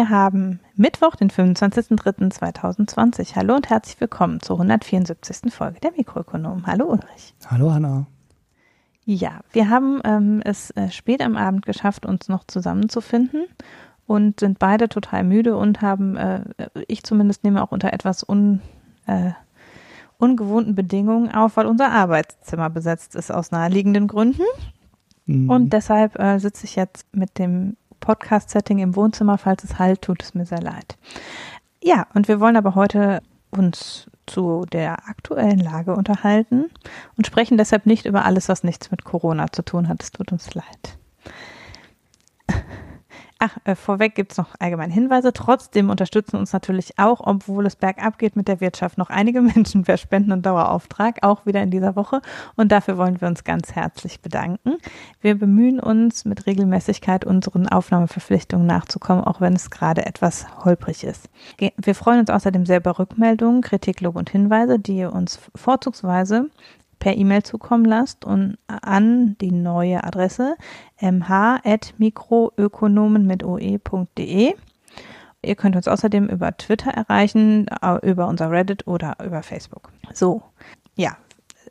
Wir haben Mittwoch, den 25.03.2020. Hallo und herzlich willkommen zur 174. Folge der Mikroökonomen. Hallo Ulrich. Hallo Hanna. Ja, wir haben ähm, es äh, spät am Abend geschafft, uns noch zusammenzufinden und sind beide total müde und haben, äh, ich zumindest nehme auch unter etwas un, äh, ungewohnten Bedingungen auf, weil unser Arbeitszimmer besetzt ist aus naheliegenden Gründen. Mhm. Und deshalb äh, sitze ich jetzt mit dem Podcast-Setting im Wohnzimmer. Falls es halt, tut es mir sehr leid. Ja, und wir wollen aber heute uns zu der aktuellen Lage unterhalten und sprechen deshalb nicht über alles, was nichts mit Corona zu tun hat. Es tut uns leid. Ach, äh, vorweg gibt es noch allgemeine Hinweise. Trotzdem unterstützen uns natürlich auch, obwohl es bergab geht mit der Wirtschaft, noch einige Menschen per Spenden- und Dauerauftrag, auch wieder in dieser Woche. Und dafür wollen wir uns ganz herzlich bedanken. Wir bemühen uns mit Regelmäßigkeit unseren Aufnahmeverpflichtungen nachzukommen, auch wenn es gerade etwas holprig ist. Wir freuen uns außerdem sehr über Rückmeldungen, Kritik, Lob und Hinweise, die ihr uns vorzugsweise per E-Mail zukommen lasst und an die neue Adresse mh.mikroökonomen mit oe.de. Ihr könnt uns außerdem über Twitter erreichen, über unser Reddit oder über Facebook. So, ja,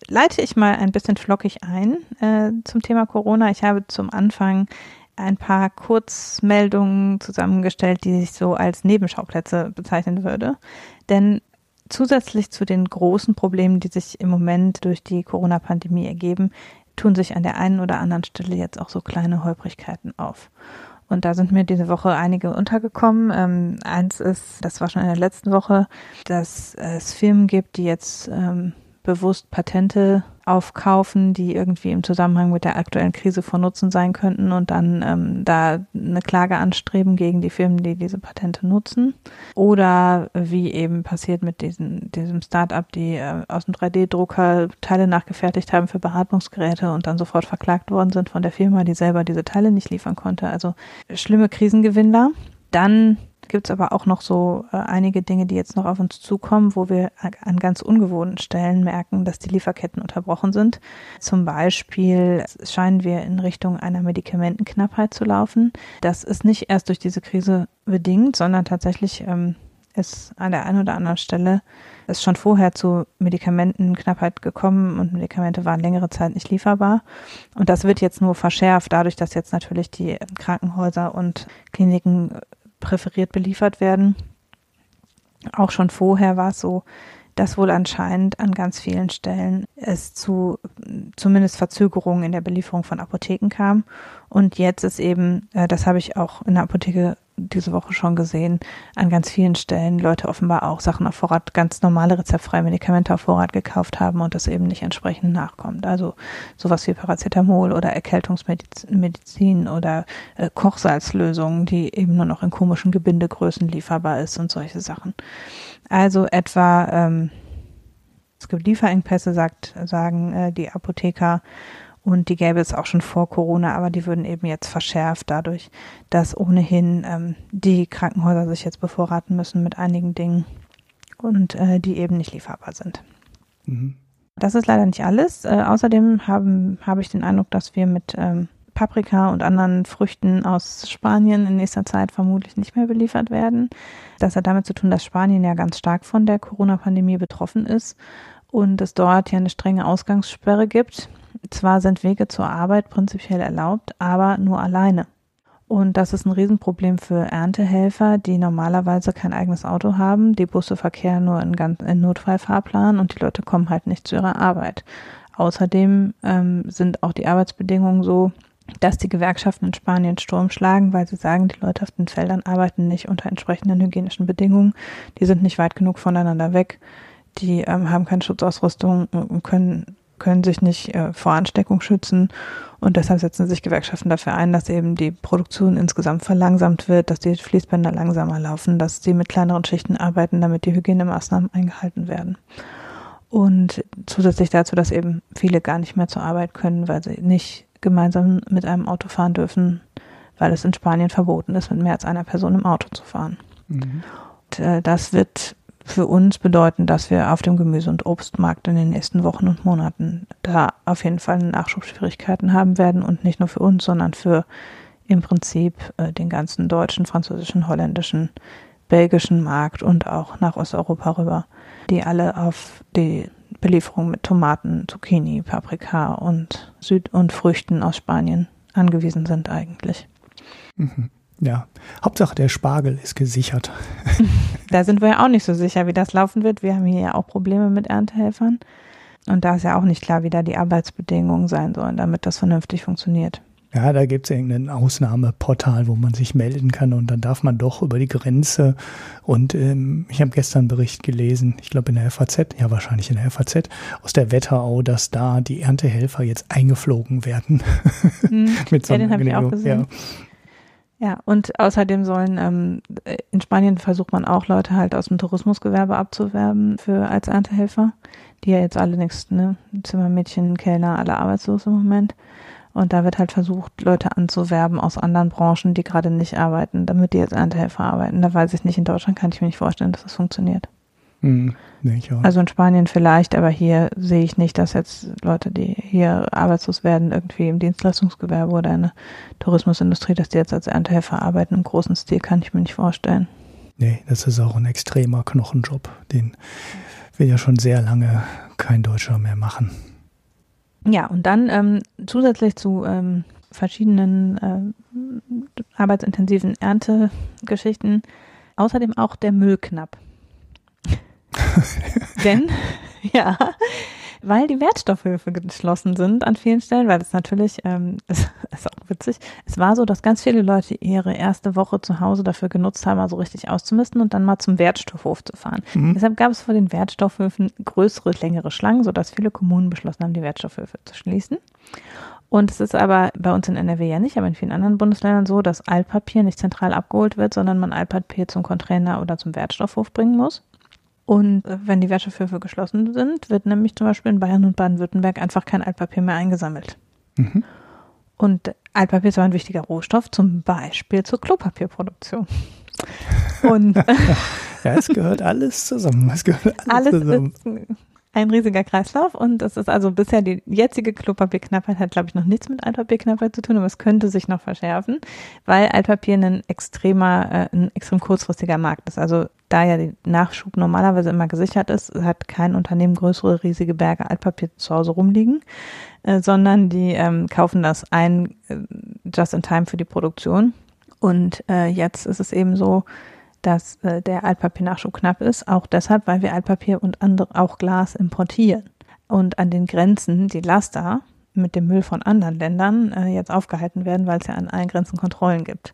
leite ich mal ein bisschen flockig ein äh, zum Thema Corona. Ich habe zum Anfang ein paar Kurzmeldungen zusammengestellt, die ich so als Nebenschauplätze bezeichnen würde. Denn zusätzlich zu den großen Problemen, die sich im Moment durch die Corona-Pandemie ergeben, tun sich an der einen oder anderen Stelle jetzt auch so kleine Holprigkeiten auf. Und da sind mir diese Woche einige untergekommen. Ähm, eins ist, das war schon in der letzten Woche, dass es Firmen gibt, die jetzt ähm, bewusst Patente aufkaufen, die irgendwie im Zusammenhang mit der aktuellen Krise von Nutzen sein könnten und dann ähm, da eine Klage anstreben gegen die Firmen, die diese Patente nutzen. Oder wie eben passiert mit diesen, diesem Start-up, die äh, aus dem 3D-Drucker Teile nachgefertigt haben für Beatmungsgeräte und dann sofort verklagt worden sind von der Firma, die selber diese Teile nicht liefern konnte. Also schlimme Krisengewinner. Dann gibt es aber auch noch so äh, einige Dinge, die jetzt noch auf uns zukommen, wo wir an ganz ungewohnten Stellen merken, dass die Lieferketten unterbrochen sind. Zum Beispiel scheinen wir in Richtung einer Medikamentenknappheit zu laufen. Das ist nicht erst durch diese Krise bedingt, sondern tatsächlich ähm, ist an der einen oder anderen Stelle ist schon vorher zu Medikamentenknappheit gekommen und Medikamente waren längere Zeit nicht lieferbar. Und das wird jetzt nur verschärft, dadurch, dass jetzt natürlich die Krankenhäuser und Kliniken präferiert beliefert werden. Auch schon vorher war es so, dass wohl anscheinend an ganz vielen Stellen es zu zumindest Verzögerungen in der Belieferung von Apotheken kam. Und jetzt ist eben, äh, das habe ich auch in der Apotheke diese Woche schon gesehen, an ganz vielen Stellen Leute offenbar auch Sachen auf Vorrat, ganz normale rezeptfreie Medikamente auf Vorrat gekauft haben und das eben nicht entsprechend nachkommt. Also sowas wie Paracetamol oder Erkältungsmedizin oder äh, Kochsalzlösungen, die eben nur noch in komischen Gebindegrößen lieferbar ist und solche Sachen. Also etwa ähm, es gibt Lieferengpässe, sagt, sagen äh, die Apotheker und die gäbe es auch schon vor Corona, aber die würden eben jetzt verschärft dadurch, dass ohnehin ähm, die Krankenhäuser sich jetzt bevorraten müssen mit einigen Dingen und äh, die eben nicht lieferbar sind. Mhm. Das ist leider nicht alles. Äh, außerdem habe ich den Eindruck, dass wir mit ähm, Paprika und anderen Früchten aus Spanien in nächster Zeit vermutlich nicht mehr beliefert werden. Das hat damit zu tun, dass Spanien ja ganz stark von der Corona-Pandemie betroffen ist und es dort ja eine strenge Ausgangssperre gibt. Zwar sind Wege zur Arbeit prinzipiell erlaubt, aber nur alleine. Und das ist ein Riesenproblem für Erntehelfer, die normalerweise kein eigenes Auto haben. Die Busse verkehren nur in, ganz, in Notfallfahrplan und die Leute kommen halt nicht zu ihrer Arbeit. Außerdem ähm, sind auch die Arbeitsbedingungen so, dass die Gewerkschaften in Spanien Sturm schlagen, weil sie sagen, die Leute auf den Feldern arbeiten nicht unter entsprechenden hygienischen Bedingungen. Die sind nicht weit genug voneinander weg. Die ähm, haben keine Schutzausrüstung und können können sich nicht äh, vor Ansteckung schützen und deshalb setzen sich Gewerkschaften dafür ein, dass eben die Produktion insgesamt verlangsamt wird, dass die Fließbänder langsamer laufen, dass sie mit kleineren Schichten arbeiten, damit die Hygienemaßnahmen eingehalten werden. Und zusätzlich dazu, dass eben viele gar nicht mehr zur Arbeit können, weil sie nicht gemeinsam mit einem Auto fahren dürfen, weil es in Spanien verboten ist, mit mehr als einer Person im Auto zu fahren. Mhm. Und, äh, das wird für uns bedeuten, dass wir auf dem Gemüse- und Obstmarkt in den nächsten Wochen und Monaten da auf jeden Fall Nachschubschwierigkeiten haben werden und nicht nur für uns, sondern für im Prinzip äh, den ganzen deutschen, französischen, holländischen, belgischen Markt und auch nach Osteuropa rüber, die alle auf die Belieferung mit Tomaten, Zucchini, Paprika und Süd- und Früchten aus Spanien angewiesen sind eigentlich. Mhm. Ja, Hauptsache der Spargel ist gesichert. da sind wir ja auch nicht so sicher, wie das laufen wird. Wir haben hier ja auch Probleme mit Erntehelfern. Und da ist ja auch nicht klar, wie da die Arbeitsbedingungen sein sollen, damit das vernünftig funktioniert. Ja, da gibt es irgendein Ausnahmeportal, wo man sich melden kann und dann darf man doch über die Grenze. Und ähm, ich habe gestern einen Bericht gelesen, ich glaube in der FAZ, ja wahrscheinlich in der FAZ, aus der Wetterau, dass da die Erntehelfer jetzt eingeflogen werden. Hm, Mit so ja, den habe ich auch gesehen. Ja. Ja, und außerdem sollen, ähm, in Spanien versucht man auch Leute halt aus dem Tourismusgewerbe abzuwerben für als Erntehelfer, die ja jetzt alle nichts, ne, Zimmermädchen, Kellner, alle arbeitslos im Moment. Und da wird halt versucht, Leute anzuwerben aus anderen Branchen, die gerade nicht arbeiten, damit die jetzt Erntehelfer arbeiten. Da weiß ich nicht, in Deutschland kann ich mir nicht vorstellen, dass das funktioniert. Hm, nee, also in Spanien vielleicht, aber hier sehe ich nicht, dass jetzt Leute, die hier arbeitslos werden, irgendwie im Dienstleistungsgewerbe oder in der Tourismusindustrie, dass die jetzt als Erntehelfer arbeiten im großen Stil, kann ich mir nicht vorstellen. Nee, das ist auch ein extremer Knochenjob. Den will ja schon sehr lange kein Deutscher mehr machen. Ja, und dann ähm, zusätzlich zu ähm, verschiedenen äh, arbeitsintensiven Erntegeschichten außerdem auch der Müll knapp. Denn, ja, weil die Wertstoffhöfe geschlossen sind an vielen Stellen, weil es natürlich, ähm, ist, ist auch witzig, es war so, dass ganz viele Leute ihre erste Woche zu Hause dafür genutzt haben, mal so richtig auszumisten und dann mal zum Wertstoffhof zu fahren. Mhm. Deshalb gab es vor den Wertstoffhöfen größere, längere Schlangen, sodass viele Kommunen beschlossen haben, die Wertstoffhöfe zu schließen. Und es ist aber bei uns in NRW ja nicht, aber in vielen anderen Bundesländern so, dass Altpapier nicht zentral abgeholt wird, sondern man Altpapier zum Container oder zum Wertstoffhof bringen muss. Und äh, wenn die Wertstoffhöfe geschlossen sind, wird nämlich zum Beispiel in Bayern und Baden-Württemberg einfach kein Altpapier mehr eingesammelt. Mhm. Und Altpapier ist aber ein wichtiger Rohstoff, zum Beispiel zur Klopapierproduktion. Und ja, es gehört alles zusammen. Es gehört alles, alles zusammen. Ist, ein riesiger Kreislauf und es ist also bisher die jetzige Klopapierknappheit hat, glaube ich, noch nichts mit Altpapierknappheit zu tun, aber es könnte sich noch verschärfen, weil Altpapier ein extremer, äh, ein extrem kurzfristiger Markt ist. Also da ja der Nachschub normalerweise immer gesichert ist, hat kein Unternehmen größere riesige Berge Altpapier zu Hause rumliegen, äh, sondern die ähm, kaufen das ein äh, just in time für die Produktion. Und äh, jetzt ist es eben so, dass äh, der Altpapiernachschub knapp ist, auch deshalb, weil wir Altpapier und andere, auch Glas importieren. Und an den Grenzen die Laster mit dem Müll von anderen Ländern äh, jetzt aufgehalten werden, weil es ja an allen Grenzen Kontrollen gibt.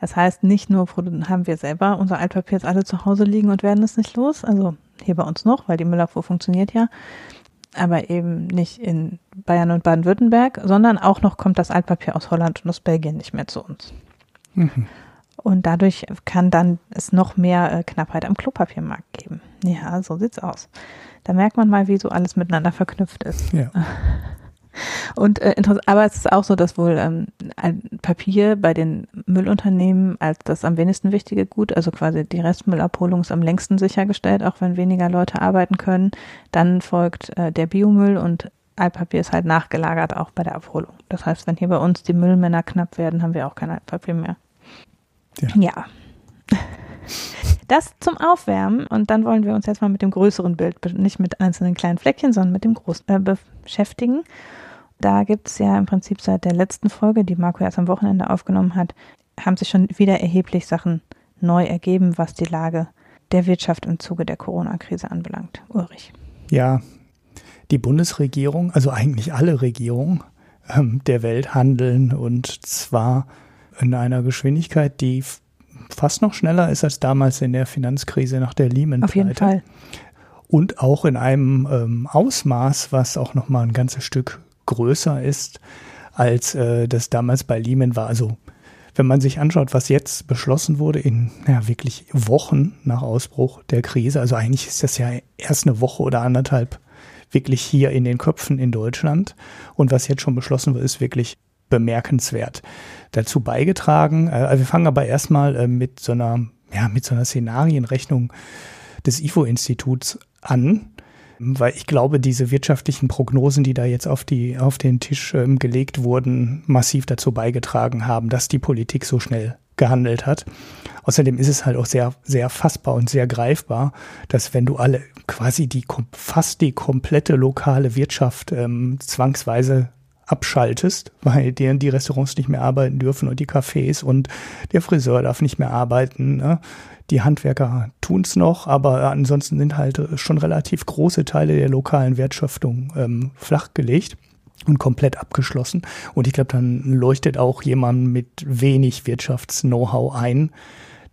Das heißt, nicht nur haben wir selber unser Altpapier jetzt alle zu Hause liegen und werden es nicht los, also hier bei uns noch, weil die Müllabfuhr funktioniert ja, aber eben nicht in Bayern und Baden-Württemberg, sondern auch noch kommt das Altpapier aus Holland und aus Belgien nicht mehr zu uns. Mhm. Und dadurch kann dann es noch mehr äh, Knappheit am Klopapiermarkt geben. Ja, so sieht's aus. Da merkt man mal, wie so alles miteinander verknüpft ist. Ja. Und äh, aber es ist auch so, dass wohl ähm, Papier bei den Müllunternehmen als das am wenigsten wichtige Gut, also quasi die Restmüllabholung ist am längsten sichergestellt, auch wenn weniger Leute arbeiten können. Dann folgt äh, der Biomüll und Altpapier ist halt nachgelagert auch bei der Abholung. Das heißt, wenn hier bei uns die Müllmänner knapp werden, haben wir auch kein Altpapier mehr. Ja. ja. Das zum Aufwärmen und dann wollen wir uns jetzt mal mit dem größeren Bild, nicht mit einzelnen kleinen Fleckchen, sondern mit dem großen äh, beschäftigen. Da gibt es ja im Prinzip seit der letzten Folge, die Marco erst am Wochenende aufgenommen hat, haben sich schon wieder erheblich Sachen neu ergeben, was die Lage der Wirtschaft im Zuge der Corona-Krise anbelangt. Ulrich. Ja, die Bundesregierung, also eigentlich alle Regierungen ähm, der Welt handeln und zwar in einer Geschwindigkeit, die fast noch schneller ist als damals in der Finanzkrise nach der Lehman. -Pleite. Auf jeden Fall. Und auch in einem ähm, Ausmaß, was auch noch mal ein ganzes Stück größer ist, als äh, das damals bei Lehman war. Also wenn man sich anschaut, was jetzt beschlossen wurde in ja, wirklich Wochen nach Ausbruch der Krise, also eigentlich ist das ja erst eine Woche oder anderthalb wirklich hier in den Köpfen in Deutschland. Und was jetzt schon beschlossen wird, ist wirklich bemerkenswert dazu beigetragen. Äh, also wir fangen aber erstmal äh, mit so einer, ja, mit so einer Szenarienrechnung des IFO-Instituts an. Weil ich glaube, diese wirtschaftlichen Prognosen, die da jetzt auf, die, auf den Tisch ähm, gelegt wurden, massiv dazu beigetragen haben, dass die Politik so schnell gehandelt hat. Außerdem ist es halt auch sehr, sehr fassbar und sehr greifbar, dass wenn du alle quasi die fast die komplette lokale Wirtschaft ähm, zwangsweise abschaltest, weil deren die Restaurants nicht mehr arbeiten dürfen und die Cafés und der Friseur darf nicht mehr arbeiten. Ne? Die Handwerker tun's noch, aber ansonsten sind halt schon relativ große Teile der lokalen Wertschöpfung ähm, flachgelegt und komplett abgeschlossen. Und ich glaube, dann leuchtet auch jemand mit wenig Wirtschafts-Know-how ein,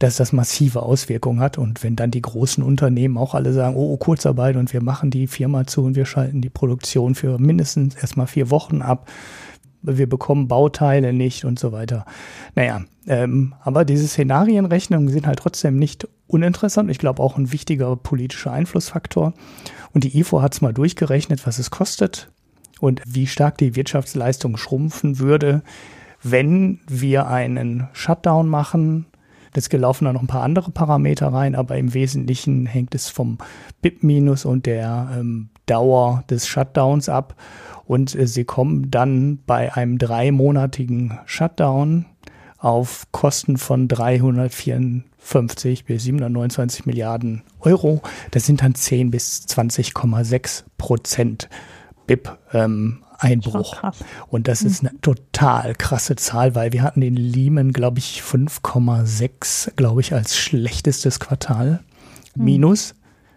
dass das massive Auswirkungen hat. Und wenn dann die großen Unternehmen auch alle sagen, oh, oh, Kurzarbeit und wir machen die Firma zu und wir schalten die Produktion für mindestens erstmal vier Wochen ab, wir bekommen Bauteile nicht und so weiter. Naja, ähm, aber diese Szenarienrechnungen sind halt trotzdem nicht uninteressant. Ich glaube auch ein wichtiger politischer Einflussfaktor. Und die IFO hat es mal durchgerechnet, was es kostet und wie stark die Wirtschaftsleistung schrumpfen würde, wenn wir einen Shutdown machen Jetzt gelaufen da noch ein paar andere Parameter rein, aber im Wesentlichen hängt es vom BIP-Minus und der ähm, Dauer des Shutdowns ab. Und äh, sie kommen dann bei einem dreimonatigen Shutdown auf Kosten von 354 bis 729 Milliarden Euro. Das sind dann 10 bis 20,6 Prozent BIP ähm, Einbruch. Und das ist eine total krasse Zahl, weil wir hatten den Lehman, glaube ich, 5,6, glaube ich, als schlechtestes Quartal. Hm. Minus.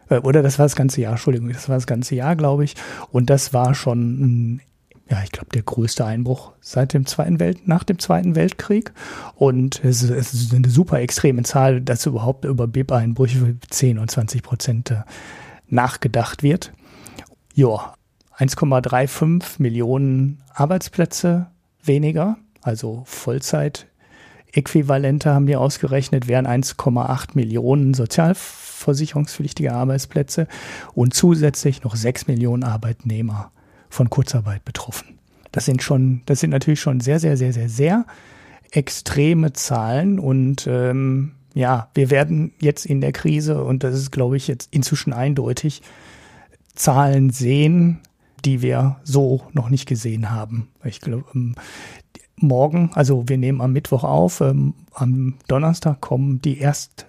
Äh, oder das war das ganze Jahr, Entschuldigung, das war das ganze Jahr, glaube ich. Und das war schon ja, ich glaube, der größte Einbruch seit dem Zweiten Welt, nach dem Zweiten Weltkrieg. Und es ist, es ist eine super extreme Zahl, dass überhaupt über BIP-Einbrüche 10 und 20 Prozent äh, nachgedacht wird. Ja, 1,35 Millionen Arbeitsplätze weniger, also Vollzeit-Äquivalente haben die ausgerechnet, wären 1,8 Millionen sozialversicherungspflichtige Arbeitsplätze und zusätzlich noch 6 Millionen Arbeitnehmer von Kurzarbeit betroffen. Das sind schon, das sind natürlich schon sehr, sehr, sehr, sehr, sehr extreme Zahlen und ähm, ja, wir werden jetzt in der Krise, und das ist, glaube ich, jetzt inzwischen eindeutig, Zahlen sehen, die wir so noch nicht gesehen haben. Ich glaube, ähm, morgen, also wir nehmen am Mittwoch auf, ähm, am Donnerstag kommen die erst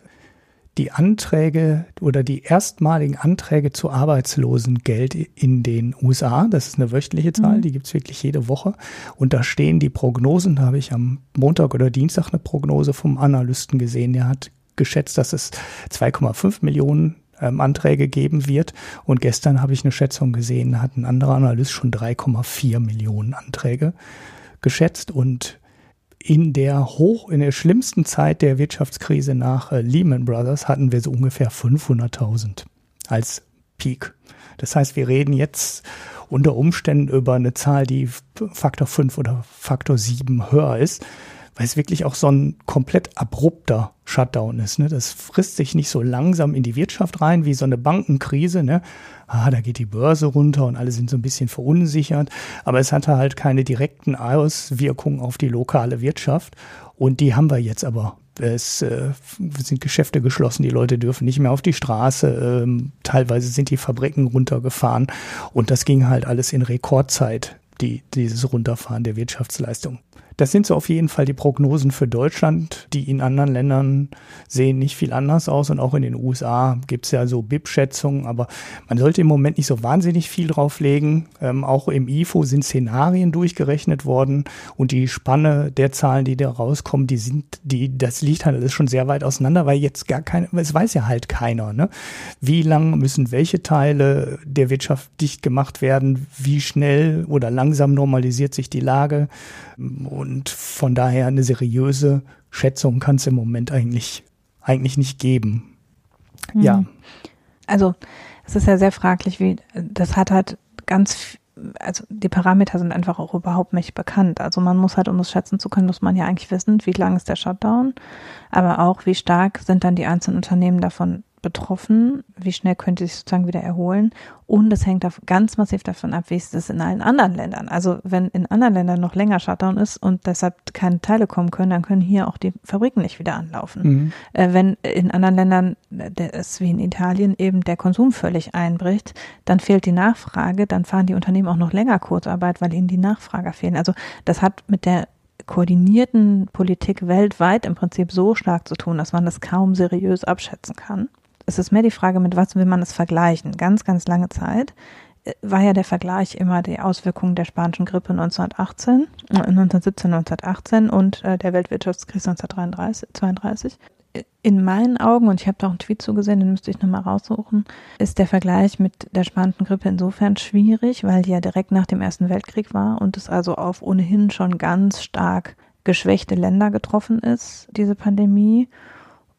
die Anträge oder die erstmaligen Anträge zu Arbeitslosengeld in den USA. Das ist eine wöchentliche Zahl, mhm. die gibt's wirklich jede Woche. Und da stehen die Prognosen, da habe ich am Montag oder Dienstag eine Prognose vom Analysten gesehen, der hat geschätzt, dass es 2,5 Millionen ähm, Anträge geben wird. Und gestern habe ich eine Schätzung gesehen, hat ein anderer Analyst schon 3,4 Millionen Anträge geschätzt und in der hoch, in der schlimmsten Zeit der Wirtschaftskrise nach äh, Lehman Brothers hatten wir so ungefähr 500.000 als Peak. Das heißt, wir reden jetzt unter Umständen über eine Zahl, die Faktor 5 oder Faktor 7 höher ist weil es wirklich auch so ein komplett abrupter Shutdown ist. Ne? Das frisst sich nicht so langsam in die Wirtschaft rein wie so eine Bankenkrise. Ne? Ah, da geht die Börse runter und alle sind so ein bisschen verunsichert. Aber es hatte halt keine direkten Auswirkungen auf die lokale Wirtschaft. Und die haben wir jetzt aber. Es äh, sind Geschäfte geschlossen, die Leute dürfen nicht mehr auf die Straße. Ähm, teilweise sind die Fabriken runtergefahren. Und das ging halt alles in Rekordzeit, die, dieses Runterfahren der Wirtschaftsleistung. Das sind so auf jeden Fall die Prognosen für Deutschland. Die in anderen Ländern sehen nicht viel anders aus und auch in den USA gibt es ja so BIP-Schätzungen, aber man sollte im Moment nicht so wahnsinnig viel drauflegen. Ähm, auch im IFO sind Szenarien durchgerechnet worden und die Spanne der Zahlen, die da rauskommen, die sind, die, das liegt halt alles schon sehr weit auseinander, weil jetzt gar keine, es weiß ja halt keiner, ne? Wie lang müssen welche Teile der Wirtschaft dicht gemacht werden? Wie schnell oder langsam normalisiert sich die Lage? Von daher eine seriöse Schätzung kann es im Moment eigentlich, eigentlich nicht geben. Mhm. Ja. Also, es ist ja sehr fraglich, wie, das hat halt ganz, also die Parameter sind einfach auch überhaupt nicht bekannt. Also man muss halt, um es schätzen zu können, muss man ja eigentlich wissen, wie lang ist der Shutdown, aber auch wie stark sind dann die einzelnen Unternehmen davon betroffen, wie schnell könnte sich sozusagen wieder erholen. Und es hängt ganz massiv davon ab, wie ist es in allen anderen Ländern. Also wenn in anderen Ländern noch länger Shutdown ist und deshalb keine Teile kommen können, dann können hier auch die Fabriken nicht wieder anlaufen. Mhm. Äh, wenn in anderen Ländern, es wie in Italien eben der Konsum völlig einbricht, dann fehlt die Nachfrage, dann fahren die Unternehmen auch noch länger Kurzarbeit, weil ihnen die Nachfrager fehlen. Also das hat mit der koordinierten Politik weltweit im Prinzip so stark zu tun, dass man das kaum seriös abschätzen kann. Es ist mehr die Frage, mit was will man es vergleichen. Ganz, ganz lange Zeit äh, war ja der Vergleich immer die Auswirkungen der spanischen Grippe 1918, 1917, 1918 und äh, der Weltwirtschaftskrise 1932 in meinen Augen, und ich habe da auch einen Tweet zugesehen, den müsste ich nochmal raussuchen, ist der Vergleich mit der spanischen Grippe insofern schwierig, weil die ja direkt nach dem Ersten Weltkrieg war und es also auf ohnehin schon ganz stark geschwächte Länder getroffen ist, diese Pandemie.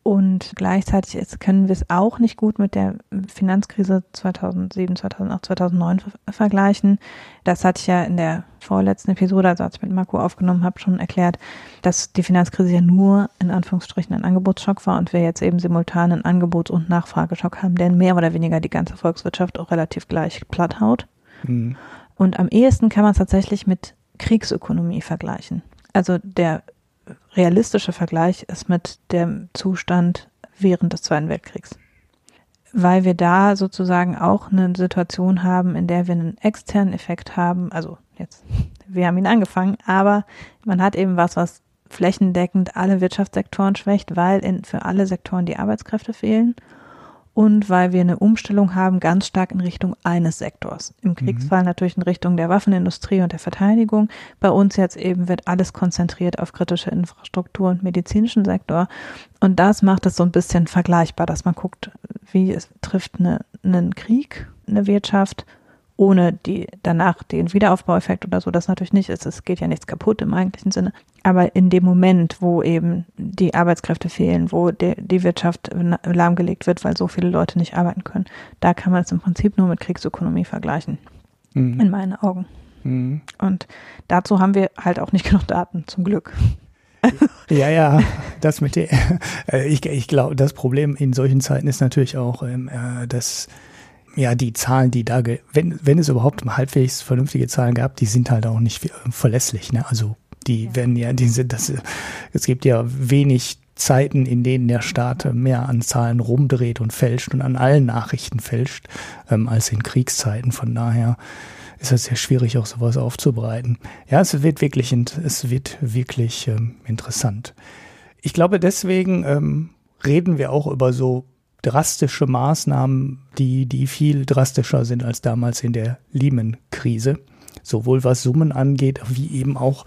Und gleichzeitig ist, können wir es auch nicht gut mit der Finanzkrise 2007, 2008, 2009 vergleichen. Das hatte ich ja in der vorletzten Episode, also als ich mit Marco aufgenommen habe, schon erklärt, dass die Finanzkrise ja nur in Anführungsstrichen ein Angebotsschock war und wir jetzt eben simultan einen Angebots- und Nachfrageschock haben, der mehr oder weniger die ganze Volkswirtschaft auch relativ gleich platt haut. Mhm. Und am ehesten kann man es tatsächlich mit Kriegsökonomie vergleichen. Also der realistische Vergleich ist mit dem Zustand während des Zweiten Weltkriegs. Weil wir da sozusagen auch eine Situation haben, in der wir einen externen Effekt haben. Also jetzt, wir haben ihn angefangen, aber man hat eben was, was flächendeckend alle Wirtschaftssektoren schwächt, weil in, für alle Sektoren die Arbeitskräfte fehlen und weil wir eine Umstellung haben ganz stark in Richtung eines Sektors. Im mhm. Kriegsfall mhm. natürlich in Richtung der Waffenindustrie und der Verteidigung. Bei uns jetzt eben wird alles konzentriert auf kritische Infrastruktur und medizinischen Sektor. Und das macht es so ein bisschen vergleichbar, dass man guckt, wie es trifft eine, einen Krieg eine Wirtschaft ohne die danach den Wiederaufbaueffekt oder so, das natürlich nicht ist. Es geht ja nichts kaputt im eigentlichen Sinne. Aber in dem Moment, wo eben die Arbeitskräfte fehlen, wo die, die Wirtschaft lahmgelegt wird, weil so viele Leute nicht arbeiten können, da kann man es im Prinzip nur mit Kriegsökonomie vergleichen. Mhm. In meinen Augen. Mhm. Und dazu haben wir halt auch nicht genug Daten, zum Glück. ja, ja, das mit der, äh, ich, ich glaube, das Problem in solchen Zeiten ist natürlich auch, ähm, äh, dass ja, die Zahlen, die da, wenn, wenn es überhaupt halbwegs vernünftige Zahlen gab, die sind halt auch nicht verlässlich. Ne? Also die ja. werden ja, die sind, das, es gibt ja wenig Zeiten, in denen der Staat mehr an Zahlen rumdreht und fälscht und an allen Nachrichten fälscht, ähm, als in Kriegszeiten. Von daher ist es sehr schwierig, auch sowas aufzubereiten. Ja, es wird wirklich, es wird wirklich ähm, interessant. Ich glaube, deswegen ähm, reden wir auch über so drastische Maßnahmen, die, die viel drastischer sind als damals in der Lehman-Krise. Sowohl was Summen angeht, wie eben auch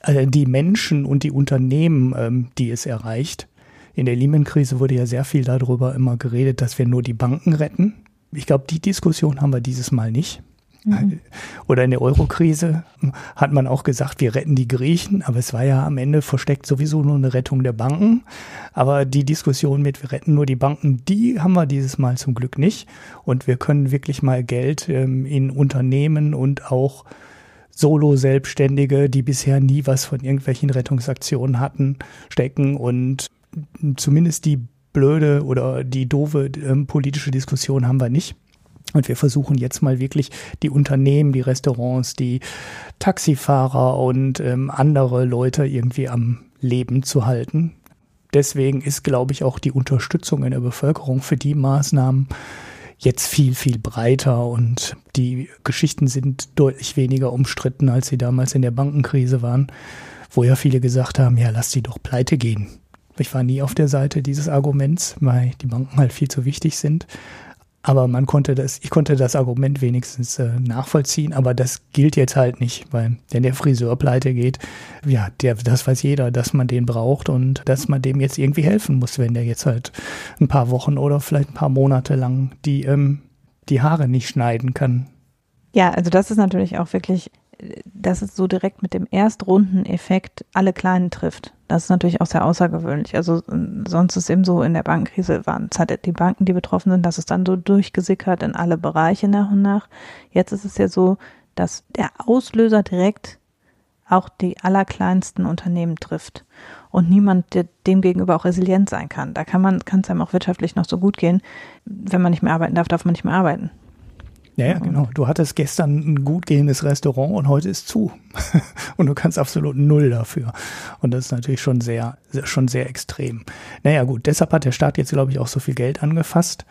äh, die Menschen und die Unternehmen, ähm, die es erreicht. In der Lehman-Krise wurde ja sehr viel darüber immer geredet, dass wir nur die Banken retten. Ich glaube, die Diskussion haben wir dieses Mal nicht. Mhm. Oder in der Eurokrise hat man auch gesagt, wir retten die Griechen, aber es war ja am Ende versteckt sowieso nur eine Rettung der Banken. Aber die Diskussion mit, wir retten nur die Banken, die haben wir dieses Mal zum Glück nicht. Und wir können wirklich mal Geld ähm, in Unternehmen und auch Solo-Selbstständige, die bisher nie was von irgendwelchen Rettungsaktionen hatten, stecken und zumindest die blöde oder die doofe ähm, politische Diskussion haben wir nicht. Und wir versuchen jetzt mal wirklich die Unternehmen, die Restaurants, die Taxifahrer und ähm, andere Leute irgendwie am Leben zu halten. Deswegen ist, glaube ich, auch die Unterstützung in der Bevölkerung für die Maßnahmen jetzt viel, viel breiter und die Geschichten sind deutlich weniger umstritten, als sie damals in der Bankenkrise waren, wo ja viele gesagt haben, ja, lass die doch pleite gehen. Ich war nie auf der Seite dieses Arguments, weil die Banken halt viel zu wichtig sind. Aber man konnte das, ich konnte das Argument wenigstens äh, nachvollziehen, aber das gilt jetzt halt nicht, weil wenn der Friseur pleite geht, ja, der, das weiß jeder, dass man den braucht und dass man dem jetzt irgendwie helfen muss, wenn der jetzt halt ein paar Wochen oder vielleicht ein paar Monate lang die, ähm, die Haare nicht schneiden kann. Ja, also das ist natürlich auch wirklich dass es so direkt mit dem Erstrundeneffekt alle Kleinen trifft. Das ist natürlich auch sehr außergewöhnlich. Also sonst ist eben so, in der Bankenkrise waren es halt die Banken, die betroffen sind, dass es dann so durchgesickert in alle Bereiche nach und nach. Jetzt ist es ja so, dass der Auslöser direkt auch die allerkleinsten Unternehmen trifft. und niemand, der dem gegenüber auch resilient sein kann. Da kann man, kann es einem auch wirtschaftlich noch so gut gehen. Wenn man nicht mehr arbeiten darf, darf man nicht mehr arbeiten. Ja, ja, genau. Du hattest gestern ein gut gehendes Restaurant und heute ist zu. und du kannst absolut null dafür. Und das ist natürlich schon sehr, schon sehr extrem. Naja, gut. Deshalb hat der Staat jetzt, glaube ich, auch so viel Geld angefasst.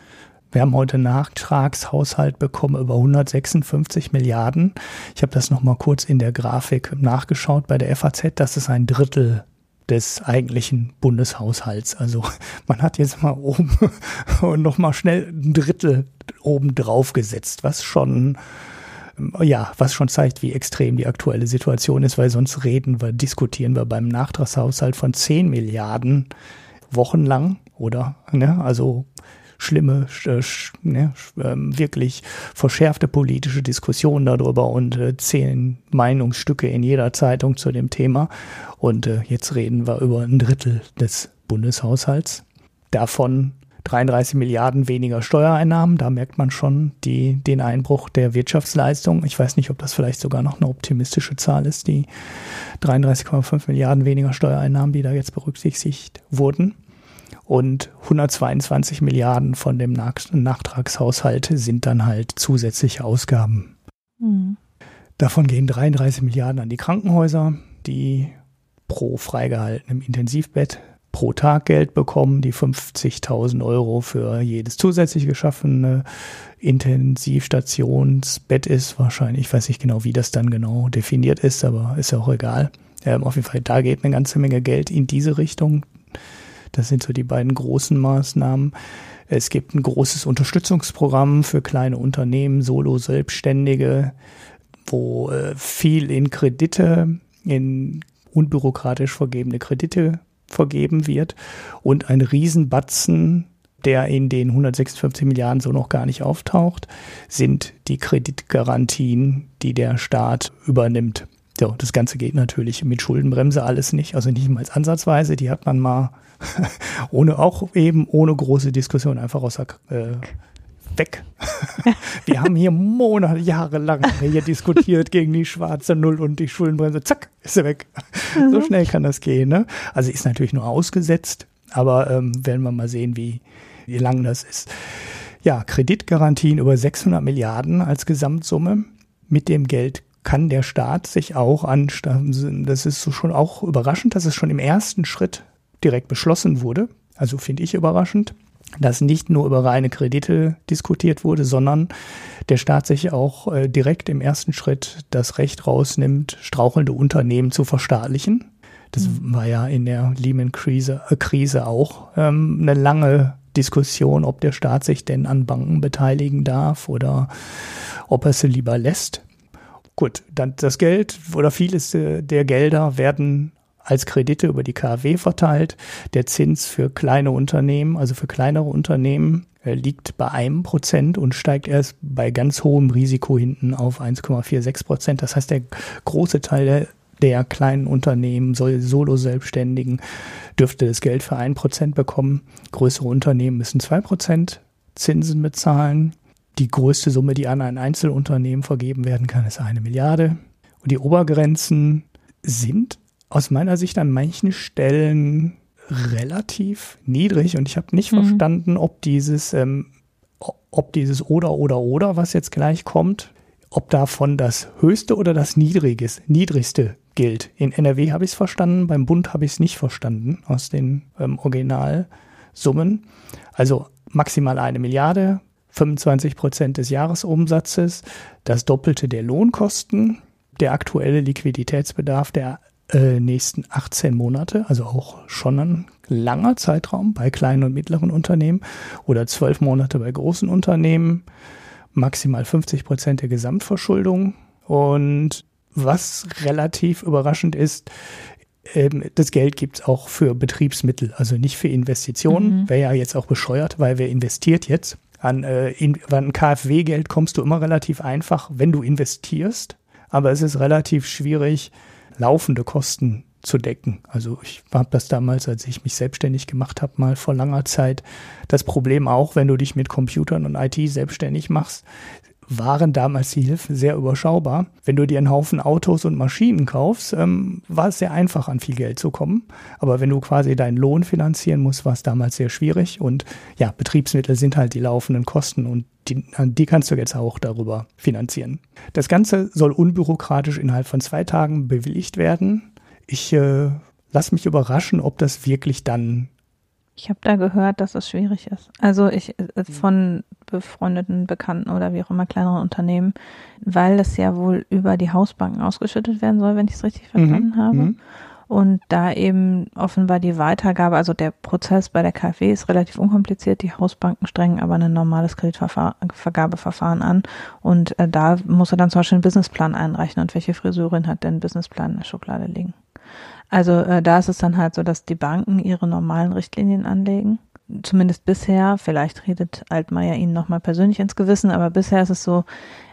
Wir haben heute Nachtragshaushalt bekommen über 156 Milliarden. Ich habe das nochmal kurz in der Grafik nachgeschaut bei der FAZ. Das ist ein Drittel des eigentlichen Bundeshaushalts. Also man hat jetzt mal oben und noch mal schnell ein Drittel oben drauf gesetzt, was schon ja, was schon zeigt, wie extrem die aktuelle Situation ist, weil sonst reden wir, diskutieren wir beim Nachtragshaushalt von 10 Milliarden wochenlang, oder? Ne? Also schlimme, äh, ne, ähm, wirklich verschärfte politische Diskussionen darüber und äh, zehn Meinungsstücke in jeder Zeitung zu dem Thema. Und äh, jetzt reden wir über ein Drittel des Bundeshaushalts. Davon 33 Milliarden weniger Steuereinnahmen. Da merkt man schon die, den Einbruch der Wirtschaftsleistung. Ich weiß nicht, ob das vielleicht sogar noch eine optimistische Zahl ist, die 33,5 Milliarden weniger Steuereinnahmen, die da jetzt berücksichtigt wurden und 122 Milliarden von dem Nachtragshaushalt sind dann halt zusätzliche Ausgaben. Mhm. Davon gehen 33 Milliarden an die Krankenhäuser, die pro freigehaltenem Intensivbett pro Tag Geld bekommen, die 50.000 Euro für jedes zusätzlich geschaffene Intensivstationsbett ist wahrscheinlich, ich weiß nicht genau, wie das dann genau definiert ist, aber ist ja auch egal. Ähm, auf jeden Fall, da geht eine ganze Menge Geld in diese Richtung. Das sind so die beiden großen Maßnahmen. Es gibt ein großes Unterstützungsprogramm für kleine Unternehmen, Solo-Selbstständige, wo äh, viel in Kredite, in unbürokratisch vergebene Kredite vergeben wird und ein Riesenbatzen, der in den 156 Milliarden so noch gar nicht auftaucht, sind die Kreditgarantien, die der Staat übernimmt. So, das Ganze geht natürlich mit Schuldenbremse alles nicht, also nicht mal ansatzweise. Die hat man mal ohne auch eben ohne große Diskussion einfach aus der äh, weg. Wir haben hier Monate, Jahre lang hier diskutiert gegen die schwarze Null und die Schuldenbremse. Zack, ist sie weg. Mhm. So schnell kann das gehen. Ne? Also ist natürlich nur ausgesetzt, aber ähm, werden wir mal sehen, wie, wie lang das ist. Ja, Kreditgarantien über 600 Milliarden als Gesamtsumme. Mit dem Geld kann der Staat sich auch an, das ist so schon auch überraschend, dass es schon im ersten Schritt direkt beschlossen wurde. Also finde ich überraschend, dass nicht nur über reine Kredite diskutiert wurde, sondern der Staat sich auch äh, direkt im ersten Schritt das Recht rausnimmt, strauchelnde Unternehmen zu verstaatlichen. Das mhm. war ja in der Lehman-Krise äh, Krise auch ähm, eine lange Diskussion, ob der Staat sich denn an Banken beteiligen darf oder ob er sie lieber lässt. Gut, dann das Geld oder vieles äh, der Gelder werden als Kredite über die KfW verteilt. Der Zins für kleine Unternehmen, also für kleinere Unternehmen, äh, liegt bei einem Prozent und steigt erst bei ganz hohem Risiko hinten auf 1,46 Prozent. Das heißt, der große Teil der, der kleinen Unternehmen, Solo-Selbstständigen, dürfte das Geld für ein Prozent bekommen. Größere Unternehmen müssen zwei Prozent Zinsen bezahlen. Die größte Summe, die an ein Einzelunternehmen vergeben werden kann, ist eine Milliarde. Und die Obergrenzen sind aus meiner Sicht an manchen Stellen relativ niedrig und ich habe nicht mhm. verstanden, ob dieses, ähm, ob dieses oder oder oder, was jetzt gleich kommt, ob davon das höchste oder das niedriges, niedrigste gilt. In NRW habe ich es verstanden, beim Bund habe ich es nicht verstanden aus den ähm, Originalsummen. Also maximal eine Milliarde, 25 Prozent des Jahresumsatzes, das Doppelte der Lohnkosten, der aktuelle Liquiditätsbedarf der äh, nächsten 18 Monate, also auch schon ein langer Zeitraum bei kleinen und mittleren Unternehmen oder zwölf Monate bei großen Unternehmen, maximal 50 Prozent der Gesamtverschuldung. Und was relativ überraschend ist, ähm, das Geld gibt es auch für Betriebsmittel, also nicht für Investitionen. Mhm. Wäre ja jetzt auch bescheuert, weil wer investiert jetzt? An, äh, in, an KfW-Geld kommst du immer relativ einfach, wenn du investierst. Aber es ist relativ schwierig, laufende Kosten zu decken. Also ich habe das damals, als ich mich selbstständig gemacht habe, mal vor langer Zeit das Problem auch, wenn du dich mit Computern und IT selbstständig machst, waren damals die Hilfen sehr überschaubar. Wenn du dir einen Haufen Autos und Maschinen kaufst, ähm, war es sehr einfach, an viel Geld zu kommen. Aber wenn du quasi deinen Lohn finanzieren musst, war es damals sehr schwierig. Und ja, Betriebsmittel sind halt die laufenden Kosten und die, die kannst du jetzt auch darüber finanzieren. Das Ganze soll unbürokratisch innerhalb von zwei Tagen bewilligt werden. Ich äh, lass mich überraschen, ob das wirklich dann ich habe da gehört, dass es schwierig ist. Also ich äh, von befreundeten Bekannten oder wie auch immer kleineren Unternehmen, weil es ja wohl über die Hausbanken ausgeschüttet werden soll, wenn ich es richtig mhm. verstanden mhm. habe. Und da eben offenbar die Weitergabe, also der Prozess bei der KfW ist relativ unkompliziert. Die Hausbanken strengen aber ein normales Kreditvergabeverfahren an. Und äh, da muss er dann zum Beispiel einen Businessplan einreichen. Und welche Friseurin hat denn einen Businessplan in der Schublade liegen? Also äh, da ist es dann halt so, dass die Banken ihre normalen Richtlinien anlegen. Zumindest bisher, vielleicht redet Altmaier Ihnen nochmal persönlich ins Gewissen, aber bisher ist es so,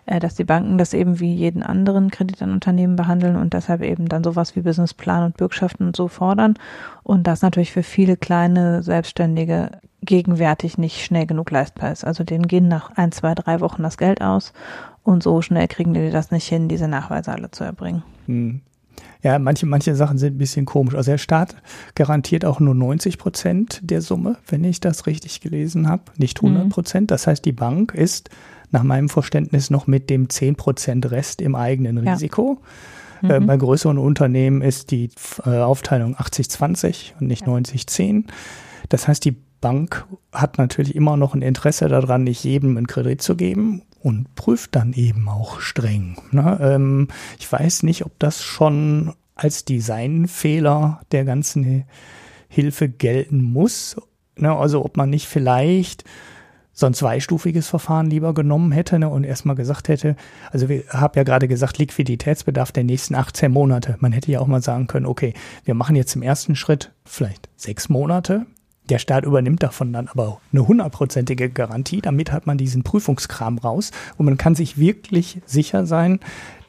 äh, dass die Banken das eben wie jeden anderen Kredit an Unternehmen behandeln und deshalb eben dann sowas wie Businessplan und Bürgschaften und so fordern. Und das natürlich für viele kleine Selbstständige gegenwärtig nicht schnell genug leistbar ist. Also denen gehen nach ein, zwei, drei Wochen das Geld aus und so schnell kriegen die das nicht hin, diese Nachweise alle zu erbringen. Hm. Ja, manche, manche Sachen sind ein bisschen komisch. Also der Staat garantiert auch nur 90 Prozent der Summe, wenn ich das richtig gelesen habe, nicht 100 Prozent. Mhm. Das heißt, die Bank ist nach meinem Verständnis noch mit dem 10 Prozent Rest im eigenen Risiko. Ja. Äh, mhm. bei größeren Unternehmen ist die äh, Aufteilung 80-20 und nicht ja. 90-10. Das heißt, die Bank hat natürlich immer noch ein Interesse daran, nicht jedem einen Kredit zu geben und prüft dann eben auch streng. Ne? Ähm, ich weiß nicht, ob das schon als Designfehler der ganzen Hilfe gelten muss. Ne? Also ob man nicht vielleicht so ein zweistufiges Verfahren lieber genommen hätte ne, und erstmal gesagt hätte, also wir haben ja gerade gesagt, Liquiditätsbedarf der nächsten 18 Monate. Man hätte ja auch mal sagen können, okay, wir machen jetzt im ersten Schritt vielleicht sechs Monate, der Staat übernimmt davon dann aber eine hundertprozentige Garantie. Damit hat man diesen Prüfungskram raus und man kann sich wirklich sicher sein,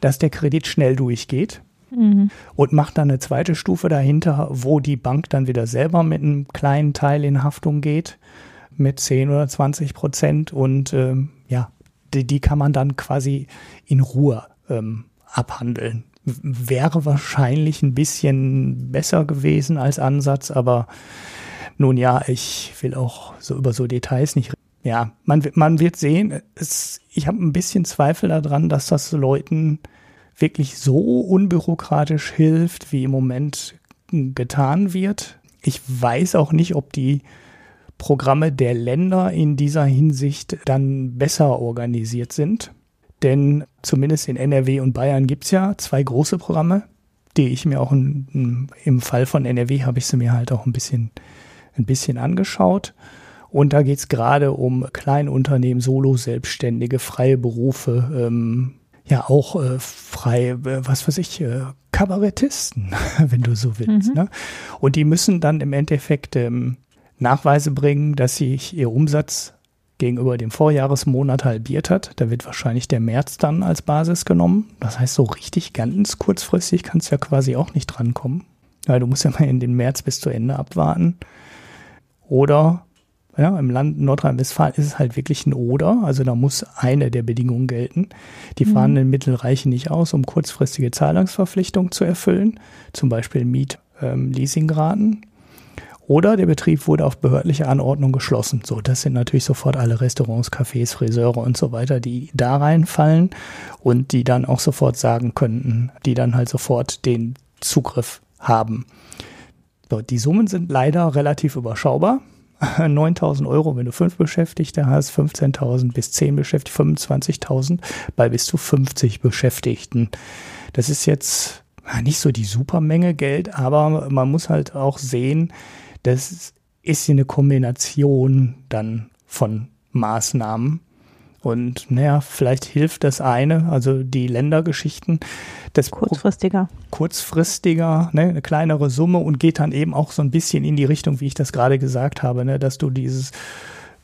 dass der Kredit schnell durchgeht. Mhm. Und macht dann eine zweite Stufe dahinter, wo die Bank dann wieder selber mit einem kleinen Teil in Haftung geht, mit 10 oder 20 Prozent. Und ähm, ja, die, die, kann man dann quasi in Ruhe ähm, abhandeln. Wäre wahrscheinlich ein bisschen besser gewesen als Ansatz, aber nun ja, ich will auch so über so Details nicht. Ja, man, man wird sehen. Es, ich habe ein bisschen Zweifel daran, dass das Leuten wirklich so unbürokratisch hilft, wie im Moment getan wird. Ich weiß auch nicht, ob die Programme der Länder in dieser Hinsicht dann besser organisiert sind. Denn zumindest in NRW und Bayern gibt es ja zwei große Programme, die ich mir auch in, im Fall von NRW habe ich sie mir halt auch ein bisschen ein bisschen angeschaut. Und da geht es gerade um Kleinunternehmen, Solo-Selbstständige, freie Berufe, ähm, ja auch äh, frei, äh, was weiß ich, äh, Kabarettisten, wenn du so willst. Mhm. Ne? Und die müssen dann im Endeffekt ähm, Nachweise bringen, dass sich ihr Umsatz gegenüber dem Vorjahresmonat halbiert hat. Da wird wahrscheinlich der März dann als Basis genommen. Das heißt, so richtig ganz kurzfristig kannst du ja quasi auch nicht drankommen. Weil du musst ja mal in den März bis zu Ende abwarten. Oder ja, im Land Nordrhein-Westfalen ist es halt wirklich ein Oder, also da muss eine der Bedingungen gelten. Die mhm. fahrenden Mittel reichen nicht aus, um kurzfristige Zahlungsverpflichtungen zu erfüllen, zum Beispiel Miet-Leasingraten. Ähm, oder der Betrieb wurde auf behördliche Anordnung geschlossen. So, das sind natürlich sofort alle Restaurants, Cafés, Friseure und so weiter, die da reinfallen und die dann auch sofort sagen könnten, die dann halt sofort den Zugriff haben. Die Summen sind leider relativ überschaubar. 9000 Euro, wenn du fünf Beschäftigte hast, 15.000 bis 10 Beschäftigte, 25.000 bei bis zu 50 Beschäftigten. Das ist jetzt nicht so die Supermenge Geld, aber man muss halt auch sehen, das ist eine Kombination dann von Maßnahmen. Und naja, vielleicht hilft das eine, also die Ländergeschichten. Das kurzfristiger. Kurzfristiger, ne, eine kleinere Summe und geht dann eben auch so ein bisschen in die Richtung, wie ich das gerade gesagt habe, ne, dass du dieses,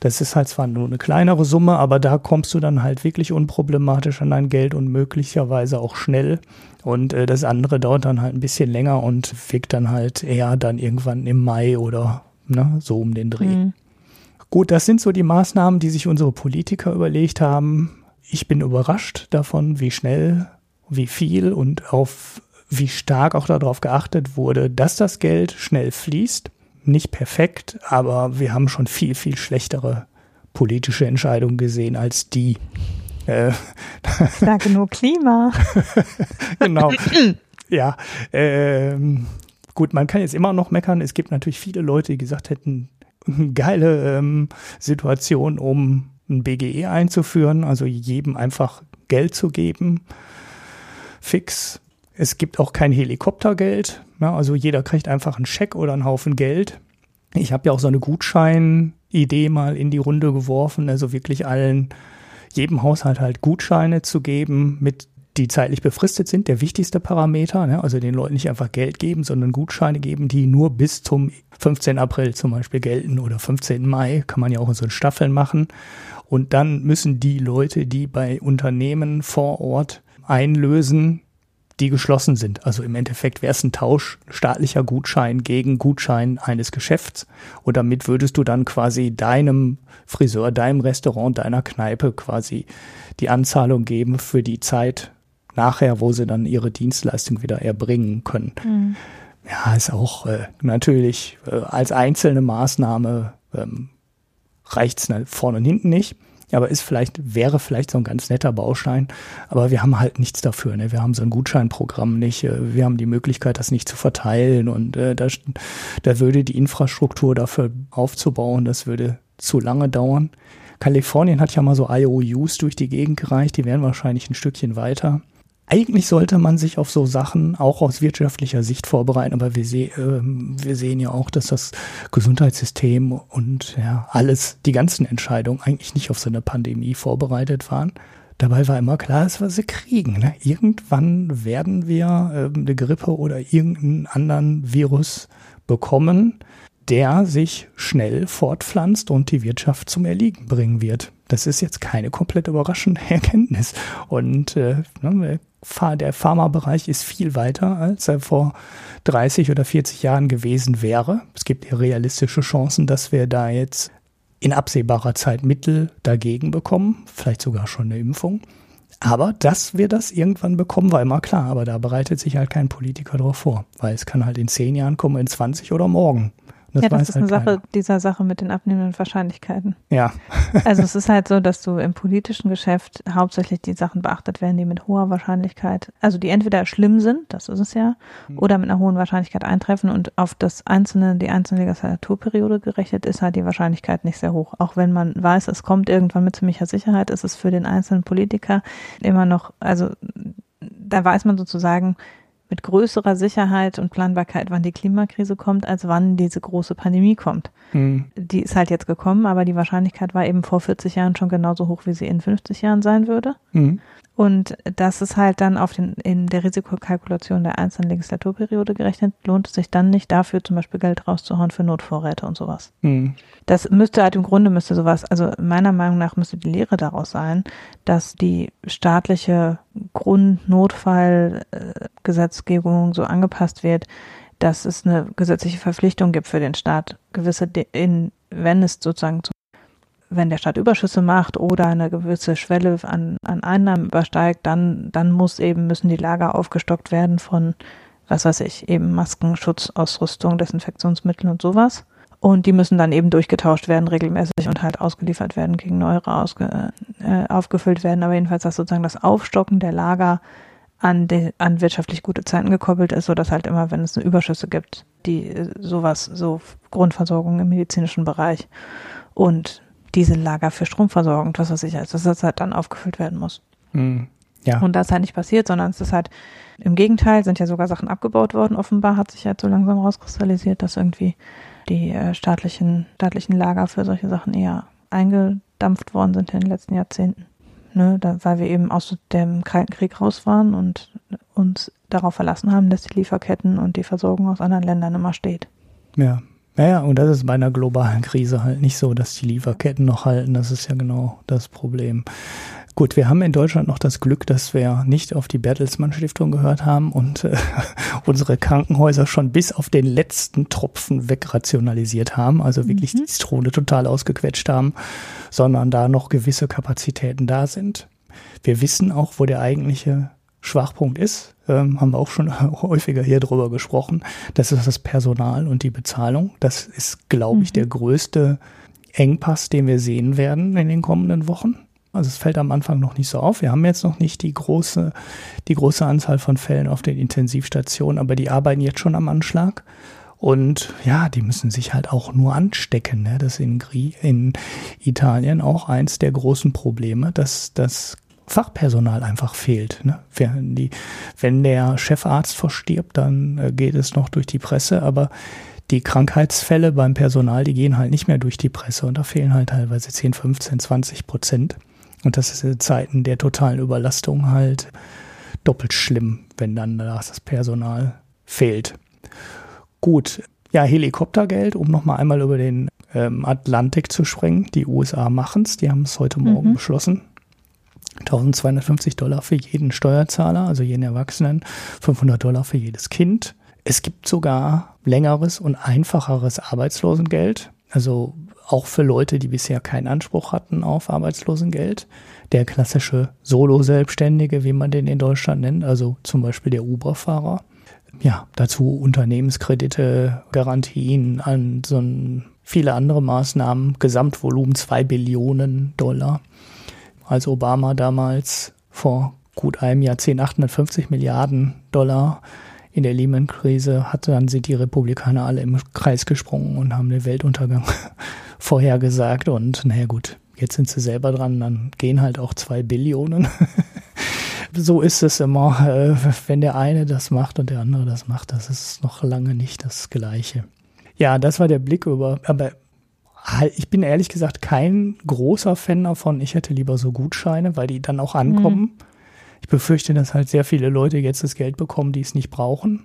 das ist halt zwar nur eine kleinere Summe, aber da kommst du dann halt wirklich unproblematisch an dein Geld und möglicherweise auch schnell. Und äh, das andere dauert dann halt ein bisschen länger und wirkt dann halt eher dann irgendwann im Mai oder ne, so um den Dreh. Mhm. Gut, das sind so die Maßnahmen, die sich unsere Politiker überlegt haben. ich bin überrascht davon, wie schnell, wie viel und auf wie stark auch darauf geachtet wurde, dass das Geld schnell fließt. Nicht perfekt, aber wir haben schon viel, viel schlechtere politische Entscheidungen gesehen als die. Äh, Sage nur Klima. genau. ja. Ähm, gut, man kann jetzt immer noch meckern. Es gibt natürlich viele Leute, die gesagt hätten, geile ähm, Situation, um ein BGE einzuführen, also jedem einfach Geld zu geben, fix. Es gibt auch kein Helikoptergeld, ja, also jeder kriegt einfach einen Scheck oder einen Haufen Geld. Ich habe ja auch so eine Gutscheinidee mal in die Runde geworfen, also wirklich allen, jedem Haushalt halt Gutscheine zu geben mit die zeitlich befristet sind, der wichtigste Parameter. Ne? Also den Leuten nicht einfach Geld geben, sondern Gutscheine geben, die nur bis zum 15. April zum Beispiel gelten oder 15. Mai, kann man ja auch in so Staffeln machen. Und dann müssen die Leute, die bei Unternehmen vor Ort einlösen, die geschlossen sind. Also im Endeffekt wäre es ein Tausch staatlicher Gutschein gegen Gutschein eines Geschäfts. Und damit würdest du dann quasi deinem Friseur, deinem Restaurant, deiner Kneipe quasi die Anzahlung geben für die Zeit nachher, wo sie dann ihre Dienstleistung wieder erbringen können. Mhm. Ja, ist auch äh, natürlich äh, als einzelne Maßnahme ähm, reicht es vorne und hinten nicht. Aber ist vielleicht, wäre vielleicht so ein ganz netter Baustein. Aber wir haben halt nichts dafür. Ne? Wir haben so ein Gutscheinprogramm nicht. Äh, wir haben die Möglichkeit, das nicht zu verteilen. Und äh, da, da würde die Infrastruktur dafür aufzubauen, das würde zu lange dauern. Kalifornien hat ja mal so IOUs durch die Gegend gereicht. Die wären wahrscheinlich ein Stückchen weiter eigentlich sollte man sich auf so Sachen auch aus wirtschaftlicher Sicht vorbereiten, aber wir, seh, äh, wir sehen ja auch, dass das Gesundheitssystem und ja, alles, die ganzen Entscheidungen eigentlich nicht auf so eine Pandemie vorbereitet waren. Dabei war immer klar, dass wir sie kriegen. Ne? Irgendwann werden wir äh, eine Grippe oder irgendeinen anderen Virus bekommen, der sich schnell fortpflanzt und die Wirtschaft zum Erliegen bringen wird. Das ist jetzt keine komplett überraschende Erkenntnis. Und äh, ne, der Pharmabereich ist viel weiter, als er vor 30 oder 40 Jahren gewesen wäre. Es gibt ja realistische Chancen, dass wir da jetzt in absehbarer Zeit Mittel dagegen bekommen, vielleicht sogar schon eine Impfung. Aber dass wir das irgendwann bekommen, war immer klar. Aber da bereitet sich halt kein Politiker drauf vor, weil es kann halt in 10 Jahren kommen, in 20 oder morgen. Das ja, das ist halt eine Sache dieser Sache mit den abnehmenden Wahrscheinlichkeiten. Ja. also es ist halt so, dass du im politischen Geschäft hauptsächlich die Sachen beachtet werden, die mit hoher Wahrscheinlichkeit, also die entweder schlimm sind, das ist es ja, mhm. oder mit einer hohen Wahrscheinlichkeit eintreffen und auf das einzelne, die einzelne Legislaturperiode gerechnet ist halt die Wahrscheinlichkeit nicht sehr hoch. Auch wenn man weiß, es kommt irgendwann mit ziemlicher Sicherheit, ist es für den einzelnen Politiker immer noch, also da weiß man sozusagen, mit größerer Sicherheit und Planbarkeit, wann die Klimakrise kommt, als wann diese große Pandemie kommt. Mhm. Die ist halt jetzt gekommen, aber die Wahrscheinlichkeit war eben vor 40 Jahren schon genauso hoch, wie sie in 50 Jahren sein würde. Mhm. Und das ist halt dann auf den, in der Risikokalkulation der einzelnen Legislaturperiode gerechnet, lohnt es sich dann nicht dafür zum Beispiel Geld rauszuhauen für Notvorräte und sowas. Mhm. Das müsste halt im Grunde müsste sowas, also meiner Meinung nach müsste die Lehre daraus sein, dass die staatliche Grundnotfallgesetzgebung so angepasst wird, dass es eine gesetzliche Verpflichtung gibt für den Staat, gewisse, in, wenn es sozusagen zum wenn der Staat Überschüsse macht oder eine gewisse Schwelle an, an Einnahmen übersteigt, dann, dann muss eben, müssen die Lager aufgestockt werden von, was weiß ich, eben Masken, Schutzausrüstung, Desinfektionsmittel und sowas. Und die müssen dann eben durchgetauscht werden regelmäßig und halt ausgeliefert werden, gegen neuere ausge, äh, aufgefüllt werden. Aber jedenfalls, dass sozusagen das Aufstocken der Lager an, de, an wirtschaftlich gute Zeiten gekoppelt ist, so dass halt immer, wenn es Überschüsse gibt, die äh, sowas, so Grundversorgung im medizinischen Bereich und Diesellager für Stromversorgung, was weiß ich, also dass das halt dann aufgefüllt werden muss. Mhm. Ja. Und das ist halt nicht passiert, sondern es ist halt im Gegenteil, sind ja sogar Sachen abgebaut worden. Offenbar hat sich halt so langsam rauskristallisiert, dass irgendwie die äh, staatlichen, staatlichen Lager für solche Sachen eher eingedampft worden sind in den letzten Jahrzehnten. Ne, da, weil wir eben aus dem Kalten Krieg raus waren und uns darauf verlassen haben, dass die Lieferketten und die Versorgung aus anderen Ländern immer steht. Ja, naja, und das ist bei einer globalen Krise halt nicht so, dass die Lieferketten noch halten. Das ist ja genau das Problem. Gut, wir haben in Deutschland noch das Glück, dass wir nicht auf die Bertelsmann Stiftung gehört haben und äh, unsere Krankenhäuser schon bis auf den letzten Tropfen wegrationalisiert haben, also wirklich mhm. die Zitrone total ausgequetscht haben, sondern da noch gewisse Kapazitäten da sind. wir wissen auch, wo der eigentliche Schwachpunkt ist. Ähm, haben wir auch schon häufiger hier drüber gesprochen. Das ist das Personal und die Bezahlung. Das ist, glaube ich, mhm. der größte Engpass, den wir sehen werden in den kommenden Wochen. Also es fällt am Anfang noch nicht so auf. Wir haben jetzt noch nicht die große, die große Anzahl von Fällen auf den Intensivstationen, aber die arbeiten jetzt schon am Anschlag. Und ja, die müssen sich halt auch nur anstecken. Ne? Das ist in, in Italien auch eins der großen Probleme, dass das Fachpersonal einfach fehlt. Ne? Wenn, die, wenn der Chefarzt verstirbt, dann äh, geht es noch durch die Presse, aber die Krankheitsfälle beim Personal, die gehen halt nicht mehr durch die Presse und da fehlen halt teilweise 10, 15, 20 Prozent. Und das ist in Zeiten der totalen Überlastung halt doppelt schlimm, wenn dann das Personal fehlt. Gut, ja, Helikoptergeld, um nochmal einmal über den ähm, Atlantik zu springen. Die USA machen es, die haben es heute Morgen mhm. beschlossen. 1250 Dollar für jeden Steuerzahler, also jeden Erwachsenen, 500 Dollar für jedes Kind. Es gibt sogar längeres und einfacheres Arbeitslosengeld, also auch für Leute, die bisher keinen Anspruch hatten auf Arbeitslosengeld. Der klassische Solo-Selbstständige, wie man den in Deutschland nennt, also zum Beispiel der Uber-Fahrer. Ja, dazu Unternehmenskredite, Garantien an so viele andere Maßnahmen, Gesamtvolumen zwei Billionen Dollar. Als Obama damals vor gut einem Jahrzehnt 850 Milliarden Dollar in der Lehman-Krise hatte, dann sind die Republikaner alle im Kreis gesprungen und haben den Weltuntergang vorhergesagt. Und naja gut, jetzt sind sie selber dran, dann gehen halt auch zwei Billionen. so ist es immer, äh, wenn der eine das macht und der andere das macht, das ist noch lange nicht das Gleiche. Ja, das war der Blick über, aber ich bin ehrlich gesagt kein großer Fan davon. Ich hätte lieber so Gutscheine, weil die dann auch ankommen. Mhm. Ich befürchte, dass halt sehr viele Leute jetzt das Geld bekommen, die es nicht brauchen.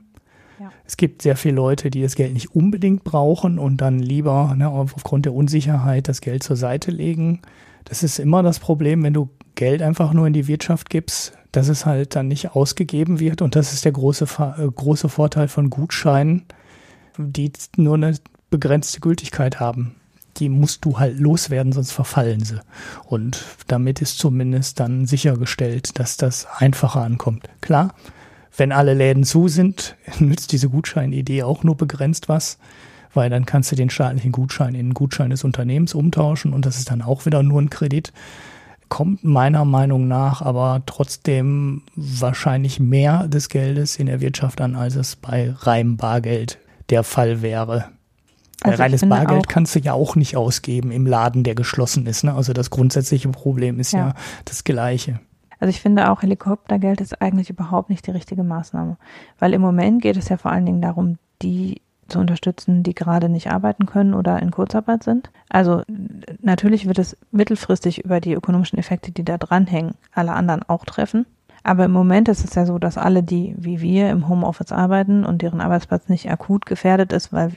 Ja. Es gibt sehr viele Leute, die das Geld nicht unbedingt brauchen und dann lieber ne, aufgrund der Unsicherheit das Geld zur Seite legen. Das ist immer das Problem, wenn du Geld einfach nur in die Wirtschaft gibst, dass es halt dann nicht ausgegeben wird. Und das ist der große, äh, große Vorteil von Gutscheinen, die nur eine begrenzte Gültigkeit haben die musst du halt loswerden, sonst verfallen sie. Und damit ist zumindest dann sichergestellt, dass das einfacher ankommt. Klar, wenn alle Läden zu sind, nützt diese Gutscheinidee auch nur begrenzt was, weil dann kannst du den staatlichen Gutschein in einen Gutschein des Unternehmens umtauschen und das ist dann auch wieder nur ein Kredit. Kommt meiner Meinung nach aber trotzdem wahrscheinlich mehr des Geldes in der Wirtschaft an, als es bei reinem Bargeld der Fall wäre. Also Reines Bargeld kannst du ja auch nicht ausgeben im Laden, der geschlossen ist. Ne? Also das grundsätzliche Problem ist ja. ja das gleiche. Also ich finde auch Helikoptergeld ist eigentlich überhaupt nicht die richtige Maßnahme, weil im Moment geht es ja vor allen Dingen darum, die zu unterstützen, die gerade nicht arbeiten können oder in Kurzarbeit sind. Also natürlich wird es mittelfristig über die ökonomischen Effekte, die da dranhängen, alle anderen auch treffen. Aber im Moment ist es ja so, dass alle, die wie wir im Homeoffice arbeiten und deren Arbeitsplatz nicht akut gefährdet ist, weil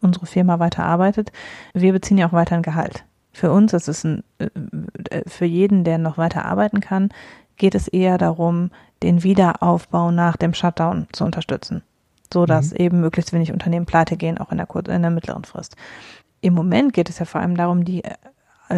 unsere Firma weiter arbeitet, wir beziehen ja auch weiter ein Gehalt. Für uns ist es ein, äh, für jeden, der noch weiter arbeiten kann, geht es eher darum, den Wiederaufbau nach dem Shutdown zu unterstützen, so dass mhm. eben möglichst wenig Unternehmen pleite gehen, auch in der, in der mittleren Frist. Im Moment geht es ja vor allem darum, die äh,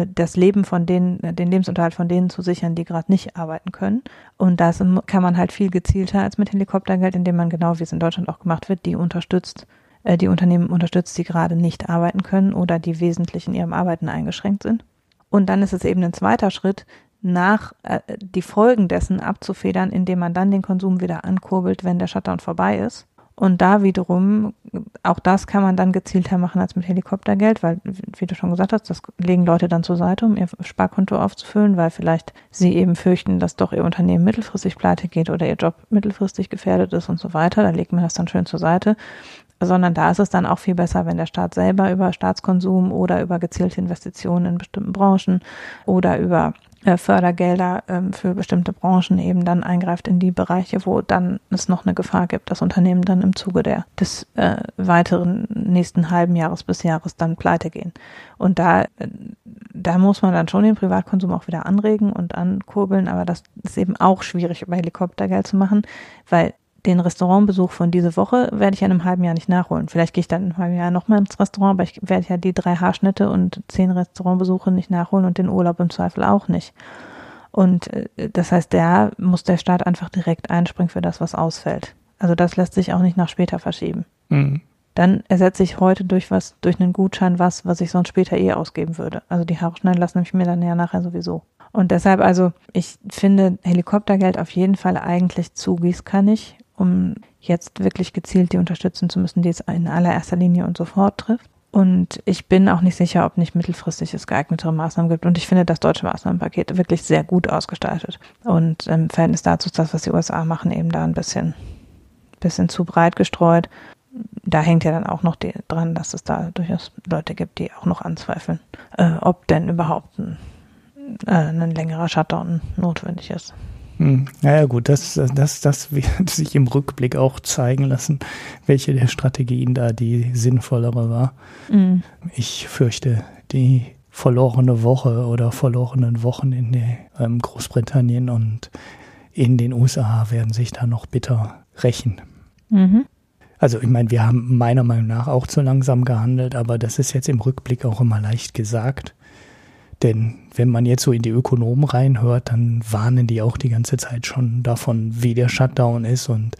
das Leben von denen, äh, den Lebensunterhalt von denen zu sichern, die gerade nicht arbeiten können. Und das kann man halt viel gezielter als mit Helikoptergeld, indem man genau, wie es in Deutschland auch gemacht wird, die unterstützt, äh, die Unternehmen unterstützt, die gerade nicht arbeiten können oder die wesentlich in ihrem Arbeiten eingeschränkt sind. Und dann ist es eben ein zweiter Schritt, nach äh, die Folgen dessen abzufedern, indem man dann den Konsum wieder ankurbelt, wenn der Shutdown vorbei ist und da wiederum, auch das kann man dann gezielter machen als mit Helikoptergeld, weil, wie du schon gesagt hast, das legen Leute dann zur Seite, um ihr Sparkonto aufzufüllen, weil vielleicht sie eben fürchten, dass doch ihr Unternehmen mittelfristig pleite geht oder ihr Job mittelfristig gefährdet ist und so weiter. Da legt man das dann schön zur Seite. Sondern da ist es dann auch viel besser, wenn der Staat selber über Staatskonsum oder über gezielte Investitionen in bestimmten Branchen oder über Fördergelder ähm, für bestimmte Branchen eben dann eingreift in die Bereiche, wo dann es noch eine Gefahr gibt, dass Unternehmen dann im Zuge der des äh, weiteren nächsten halben Jahres bis Jahres dann pleite gehen. Und da äh, da muss man dann schon den Privatkonsum auch wieder anregen und ankurbeln, aber das ist eben auch schwierig über Helikoptergeld zu machen, weil den Restaurantbesuch von dieser Woche werde ich ja in einem halben Jahr nicht nachholen. Vielleicht gehe ich dann in einem halben Jahr nochmal ins Restaurant, aber ich werde ja die drei Haarschnitte und zehn Restaurantbesuche nicht nachholen und den Urlaub im Zweifel auch nicht. Und äh, das heißt, da muss der Staat einfach direkt einspringen für das, was ausfällt. Also das lässt sich auch nicht nach später verschieben. Mhm. Dann ersetze ich heute durch was, durch einen Gutschein was, was ich sonst später eh ausgeben würde. Also die Haare schneiden lassen ich mir dann ja nachher sowieso. Und deshalb also, ich finde Helikoptergeld auf jeden Fall eigentlich zu gießkannig, um jetzt wirklich gezielt die unterstützen zu müssen, die es in allererster Linie und sofort trifft. Und ich bin auch nicht sicher, ob nicht mittelfristig es geeignetere Maßnahmen gibt. Und ich finde das deutsche Maßnahmenpaket wirklich sehr gut ausgestaltet. Und im Verhältnis dazu ist das, was die USA machen, eben da ein bisschen, bisschen zu breit gestreut. Da hängt ja dann auch noch die, dran, dass es da durchaus Leute gibt, die auch noch anzweifeln, äh, ob denn überhaupt ein, äh, ein längerer Shutdown notwendig ist. Hm. Naja gut, das, das, das wird sich im Rückblick auch zeigen lassen, welche der Strategien da die sinnvollere war. Mhm. Ich fürchte, die verlorene Woche oder verlorenen Wochen in ähm, Großbritannien und in den USA werden sich da noch bitter rächen. Mhm. Also ich meine, wir haben meiner Meinung nach auch zu langsam gehandelt, aber das ist jetzt im Rückblick auch immer leicht gesagt. Denn wenn man jetzt so in die Ökonomen reinhört, dann warnen die auch die ganze Zeit schon davon, wie der Shutdown ist. Und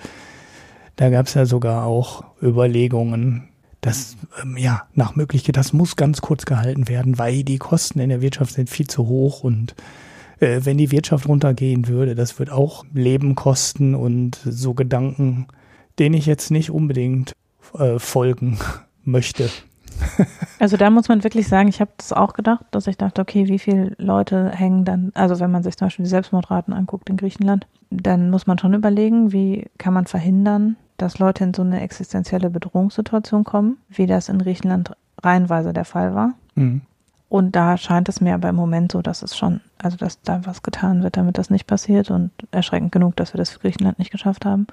da gab es ja sogar auch Überlegungen, dass ähm, ja nach Möglichkeit, das muss ganz kurz gehalten werden, weil die Kosten in der Wirtschaft sind viel zu hoch und äh, wenn die Wirtschaft runtergehen würde, das wird auch Leben kosten und so Gedanken, denen ich jetzt nicht unbedingt äh, folgen möchte. Also da muss man wirklich sagen, ich habe das auch gedacht, dass ich dachte, okay, wie viele Leute hängen dann, also wenn man sich zum Beispiel die Selbstmordraten anguckt in Griechenland, dann muss man schon überlegen, wie kann man verhindern, dass Leute in so eine existenzielle Bedrohungssituation kommen, wie das in Griechenland reihenweise der Fall war. Mhm. Und da scheint es mir aber im Moment so, dass es schon, also dass da was getan wird, damit das nicht passiert und erschreckend genug, dass wir das für Griechenland nicht geschafft haben.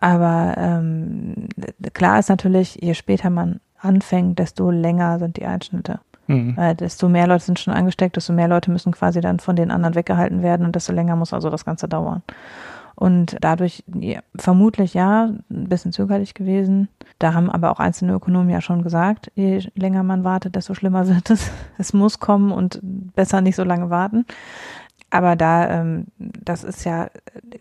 Aber ähm, klar ist natürlich, je später man anfängt, desto länger sind die Einschnitte. Mhm. Weil desto mehr Leute sind schon angesteckt, desto mehr Leute müssen quasi dann von den anderen weggehalten werden und desto länger muss also das Ganze dauern. Und dadurch ja, vermutlich ja, ein bisschen zögerlich gewesen. Da haben aber auch einzelne Ökonomen ja schon gesagt, je länger man wartet, desto schlimmer wird es. Es muss kommen und besser nicht so lange warten. Aber da, ähm, das ist ja,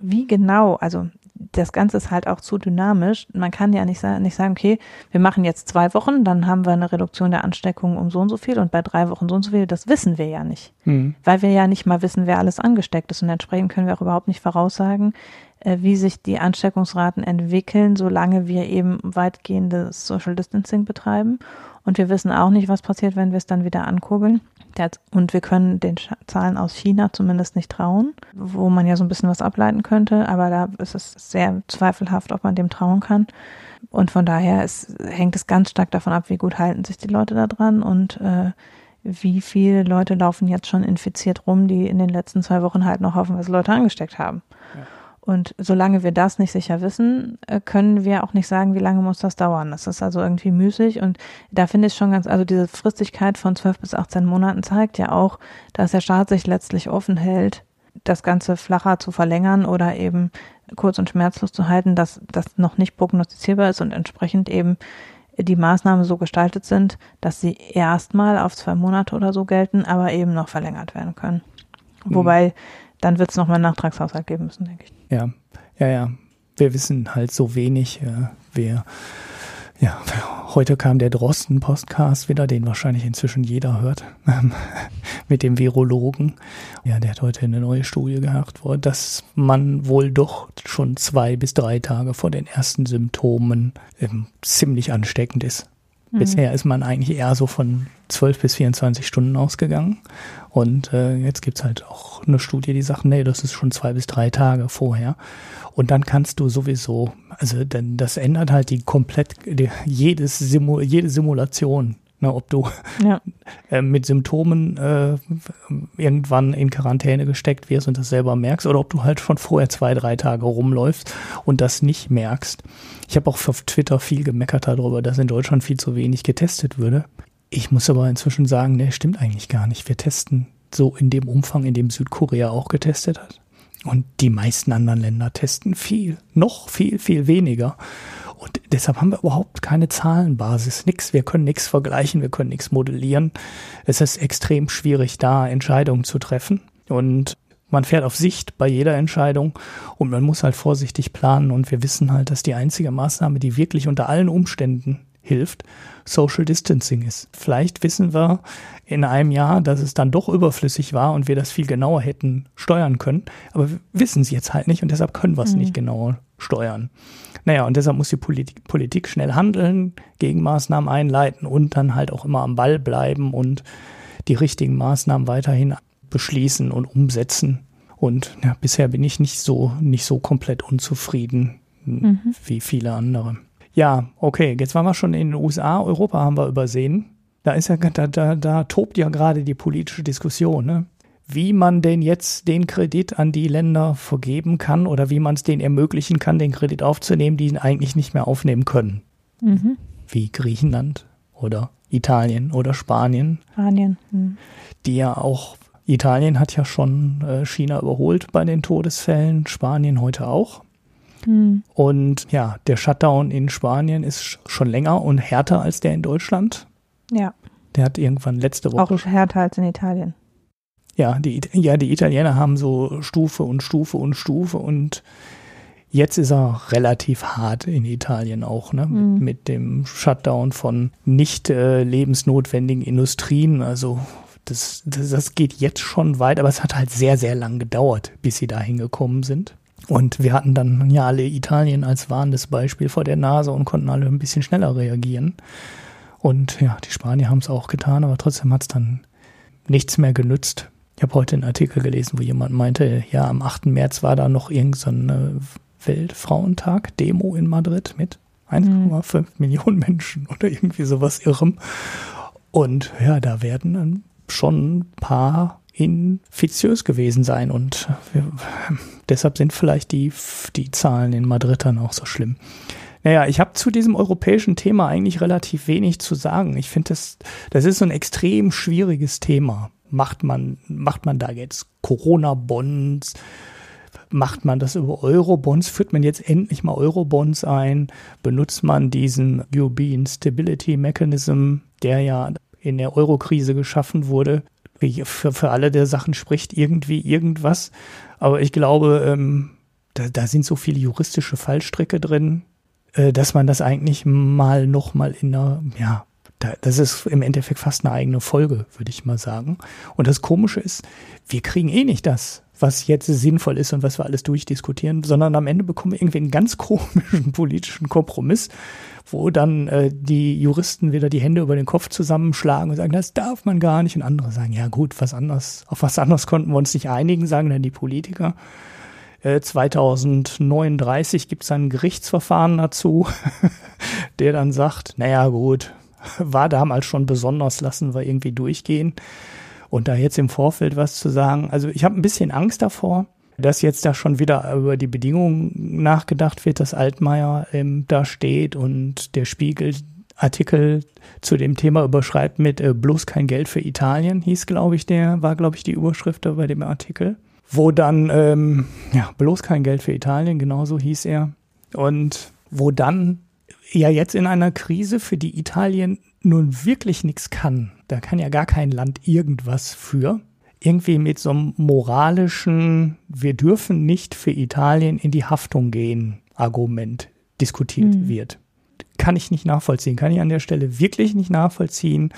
wie genau, also das Ganze ist halt auch zu dynamisch. Man kann ja nicht, nicht sagen, okay, wir machen jetzt zwei Wochen, dann haben wir eine Reduktion der Ansteckung um so und so viel und bei drei Wochen so und so viel. Das wissen wir ja nicht, mhm. weil wir ja nicht mal wissen, wer alles angesteckt ist und entsprechend können wir auch überhaupt nicht voraussagen, äh, wie sich die Ansteckungsraten entwickeln, solange wir eben weitgehendes Social Distancing betreiben. Und wir wissen auch nicht, was passiert, wenn wir es dann wieder ankurbeln. Und wir können den Zahlen aus China zumindest nicht trauen, wo man ja so ein bisschen was ableiten könnte, aber da ist es sehr zweifelhaft, ob man dem trauen kann. Und von daher ist, hängt es ganz stark davon ab, wie gut halten sich die Leute da dran und äh, wie viele Leute laufen jetzt schon infiziert rum, die in den letzten zwei Wochen halt noch haufenweise Leute angesteckt haben. Und solange wir das nicht sicher wissen, äh, können wir auch nicht sagen, wie lange muss das dauern. Das ist also irgendwie müßig. Und da finde ich schon ganz, also diese Fristigkeit von 12 bis 18 Monaten zeigt ja auch, dass der Staat sich letztlich offen hält, das Ganze flacher zu verlängern oder eben kurz und schmerzlos zu halten, dass das noch nicht prognostizierbar ist und entsprechend eben die Maßnahmen so gestaltet sind, dass sie erstmal auf zwei Monate oder so gelten, aber eben noch verlängert werden können. Mhm. Wobei dann wird es nochmal einen Nachtragshaushalt geben müssen, denke ich. Ja, ja, ja. Wir wissen halt so wenig. Äh, wir, ja, heute kam der Drosten-Podcast wieder, den wahrscheinlich inzwischen jeder hört, mit dem Virologen. Ja, der hat heute eine neue Studie gehabt, dass man wohl doch schon zwei bis drei Tage vor den ersten Symptomen ähm, ziemlich ansteckend ist. Mhm. Bisher ist man eigentlich eher so von 12 bis 24 Stunden ausgegangen. Und äh, jetzt gibt's halt auch eine Studie, die sagt, nee, das ist schon zwei bis drei Tage vorher. Und dann kannst du sowieso, also denn das ändert halt die komplett, die, jedes Simu, jede Simulation Ne, ob du ja. äh, mit Symptomen äh, irgendwann in Quarantäne gesteckt wirst und das selber merkst oder ob du halt schon vorher zwei, drei Tage rumläufst und das nicht merkst. Ich habe auch auf Twitter viel gemeckert darüber, dass in Deutschland viel zu wenig getestet würde. Ich muss aber inzwischen sagen, ne, stimmt eigentlich gar nicht. Wir testen so in dem Umfang, in dem Südkorea auch getestet hat. Und die meisten anderen Länder testen viel, noch viel, viel weniger. Und deshalb haben wir überhaupt keine Zahlenbasis, nix. Wir können nichts vergleichen, wir können nichts modellieren. Es ist extrem schwierig, da Entscheidungen zu treffen. Und man fährt auf Sicht bei jeder Entscheidung und man muss halt vorsichtig planen. Und wir wissen halt, dass die einzige Maßnahme, die wirklich unter allen Umständen hilft, Social Distancing ist. Vielleicht wissen wir in einem Jahr, dass es dann doch überflüssig war und wir das viel genauer hätten steuern können. Aber wir wissen es jetzt halt nicht und deshalb können wir es mhm. nicht genauer steuern. Naja, und deshalb muss die Politik, Politik schnell handeln, Gegenmaßnahmen einleiten und dann halt auch immer am Ball bleiben und die richtigen Maßnahmen weiterhin beschließen und umsetzen. Und ja, bisher bin ich nicht so, nicht so komplett unzufrieden mhm. wie viele andere. Ja, okay, jetzt waren wir schon in den USA, Europa haben wir übersehen. Da ist ja, da, da, da tobt ja gerade die politische Diskussion, ne? Wie man denn jetzt den Kredit an die Länder vergeben kann oder wie man es denen ermöglichen kann, den Kredit aufzunehmen, die ihn eigentlich nicht mehr aufnehmen können. Mhm. Wie Griechenland oder Italien oder Spanien. Spanien. Mhm. Die ja auch Italien hat ja schon äh, China überholt bei den Todesfällen, Spanien heute auch. Mhm. Und ja, der Shutdown in Spanien ist schon länger und härter als der in Deutschland. Ja. Der hat irgendwann letzte Woche. Auch härter als in Italien. Ja, die, ja, die Italiener haben so Stufe und Stufe und Stufe und jetzt ist er relativ hart in Italien auch, ne? Mhm. Mit, mit, dem Shutdown von nicht äh, lebensnotwendigen Industrien. Also das, das, das geht jetzt schon weit, aber es hat halt sehr, sehr lang gedauert, bis sie da hingekommen sind. Und wir hatten dann ja alle Italien als warnendes Beispiel vor der Nase und konnten alle ein bisschen schneller reagieren. Und ja, die Spanier haben es auch getan, aber trotzdem hat es dann nichts mehr genützt. Ich habe heute einen Artikel gelesen, wo jemand meinte, ja, am 8. März war da noch irgendein so Weltfrauentag, Demo in Madrid mit 1,5 mhm. Millionen Menschen oder irgendwie sowas irrem. Und ja, da werden dann schon ein paar infiziös gewesen sein und wir, deshalb sind vielleicht die, die Zahlen in Madrid dann auch so schlimm. Naja, ich habe zu diesem europäischen Thema eigentlich relativ wenig zu sagen. Ich finde, das, das ist so ein extrem schwieriges Thema. Macht man, macht man da jetzt Corona-Bonds? Macht man das über Euro-Bonds? Führt man jetzt endlich mal Euro-Bonds ein? Benutzt man diesen European Stability Mechanism, der ja in der Euro-Krise geschaffen wurde, für, für alle der Sachen spricht irgendwie irgendwas. Aber ich glaube, ähm, da, da sind so viele juristische Fallstricke drin, äh, dass man das eigentlich mal noch mal in einer, ja, das ist im Endeffekt fast eine eigene Folge, würde ich mal sagen. Und das Komische ist, wir kriegen eh nicht das, was jetzt sinnvoll ist und was wir alles durchdiskutieren, sondern am Ende bekommen wir irgendwie einen ganz komischen politischen Kompromiss, wo dann äh, die Juristen wieder die Hände über den Kopf zusammenschlagen und sagen, das darf man gar nicht. Und andere sagen, ja gut, was anderes, auf was anderes konnten wir uns nicht einigen, sagen dann die Politiker. Äh, 2039 gibt es ein Gerichtsverfahren dazu, der dann sagt, naja gut, war damals schon besonders, lassen wir irgendwie durchgehen. Und da jetzt im Vorfeld was zu sagen, also ich habe ein bisschen Angst davor, dass jetzt da schon wieder über die Bedingungen nachgedacht wird, dass Altmaier ähm, da steht und der Spiegel Artikel zu dem Thema überschreibt mit äh, bloß kein Geld für Italien, hieß, glaube ich, der, war, glaube ich, die Überschrift bei dem Artikel. Wo dann, ähm, ja, bloß kein Geld für Italien, genauso hieß er. Und wo dann ja jetzt in einer Krise, für die Italien nun wirklich nichts kann, da kann ja gar kein Land irgendwas für, irgendwie mit so einem moralischen, wir dürfen nicht für Italien in die Haftung gehen, Argument diskutiert mhm. wird. Kann ich nicht nachvollziehen, kann ich an der Stelle wirklich nicht nachvollziehen,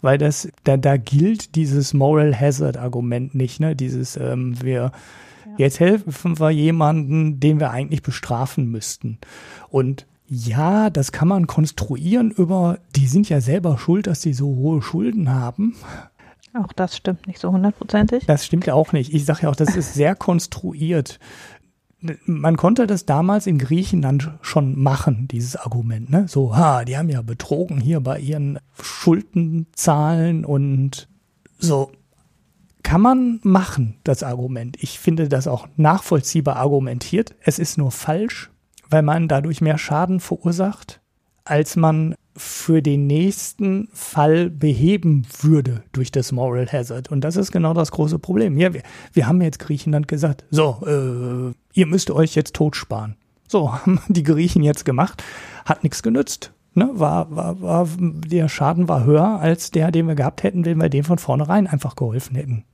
weil das, da, da gilt dieses Moral Hazard Argument nicht, ne? Dieses, ähm, wir, jetzt helfen wir jemanden, den wir eigentlich bestrafen müssten. Und ja, das kann man konstruieren über, die sind ja selber schuld, dass sie so hohe Schulden haben. Auch das stimmt nicht so hundertprozentig. Das stimmt ja auch nicht. Ich sage ja auch, das ist sehr konstruiert. Man konnte das damals in Griechenland schon machen, dieses Argument. Ne? So, ha, die haben ja betrogen hier bei ihren Schuldenzahlen und so. Kann man machen, das Argument. Ich finde das auch nachvollziehbar argumentiert. Es ist nur falsch, weil man dadurch mehr Schaden verursacht, als man für den nächsten Fall beheben würde durch das Moral Hazard. Und das ist genau das große Problem. Ja, wir, wir haben jetzt Griechenland gesagt, so, äh, ihr müsst euch jetzt tot sparen. So, haben die Griechen jetzt gemacht, hat nichts genützt. Ne, war, war, war, der Schaden war höher als der, den wir gehabt hätten, wenn wir dem von vornherein einfach geholfen hätten.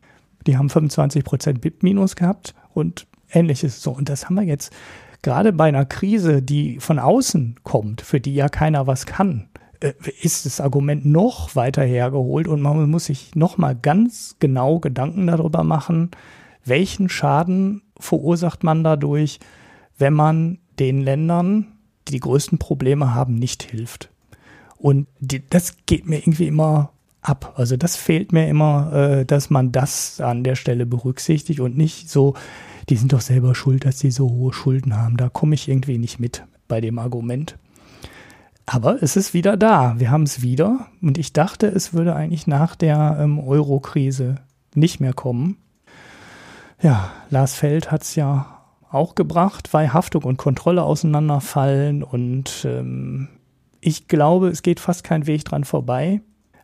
Die haben 25 Prozent BIP-Minus gehabt und ähnliches so. Und das haben wir jetzt gerade bei einer Krise, die von außen kommt, für die ja keiner was kann, äh, ist das Argument noch weiter hergeholt und man muss sich noch mal ganz genau Gedanken darüber machen, welchen Schaden verursacht man dadurch, wenn man den Ländern, die die größten Probleme haben, nicht hilft. Und die, das geht mir irgendwie immer ab. Also das fehlt mir immer, äh, dass man das an der Stelle berücksichtigt und nicht so, die sind doch selber schuld, dass sie so hohe Schulden haben. Da komme ich irgendwie nicht mit bei dem Argument. Aber es ist wieder da. Wir haben es wieder. Und ich dachte, es würde eigentlich nach der ähm, Euro-Krise nicht mehr kommen. Ja, Lars Feld hat es ja auch gebracht, weil Haftung und Kontrolle auseinanderfallen. Und ähm, ich glaube, es geht fast kein Weg dran vorbei.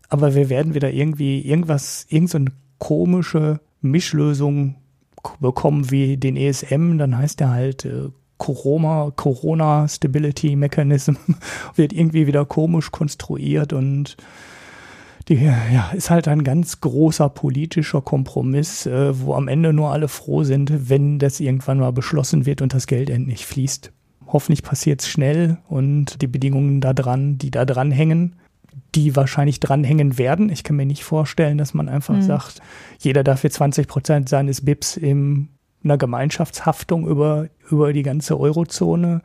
Aber wir werden wieder irgendwie irgendwas, irgendeine so komische Mischlösung bekommen wie den ESM. Dann heißt der halt äh, Corona, Corona Stability Mechanism wird irgendwie wieder komisch konstruiert und die ja, ist halt ein ganz großer politischer Kompromiss, äh, wo am Ende nur alle froh sind, wenn das irgendwann mal beschlossen wird und das Geld endlich fließt. Hoffentlich passiert es schnell und die Bedingungen da dran, die da dran hängen, die wahrscheinlich dranhängen werden. Ich kann mir nicht vorstellen, dass man einfach mhm. sagt, jeder darf für 20 Prozent seines BIPs in einer Gemeinschaftshaftung über, über die ganze Eurozone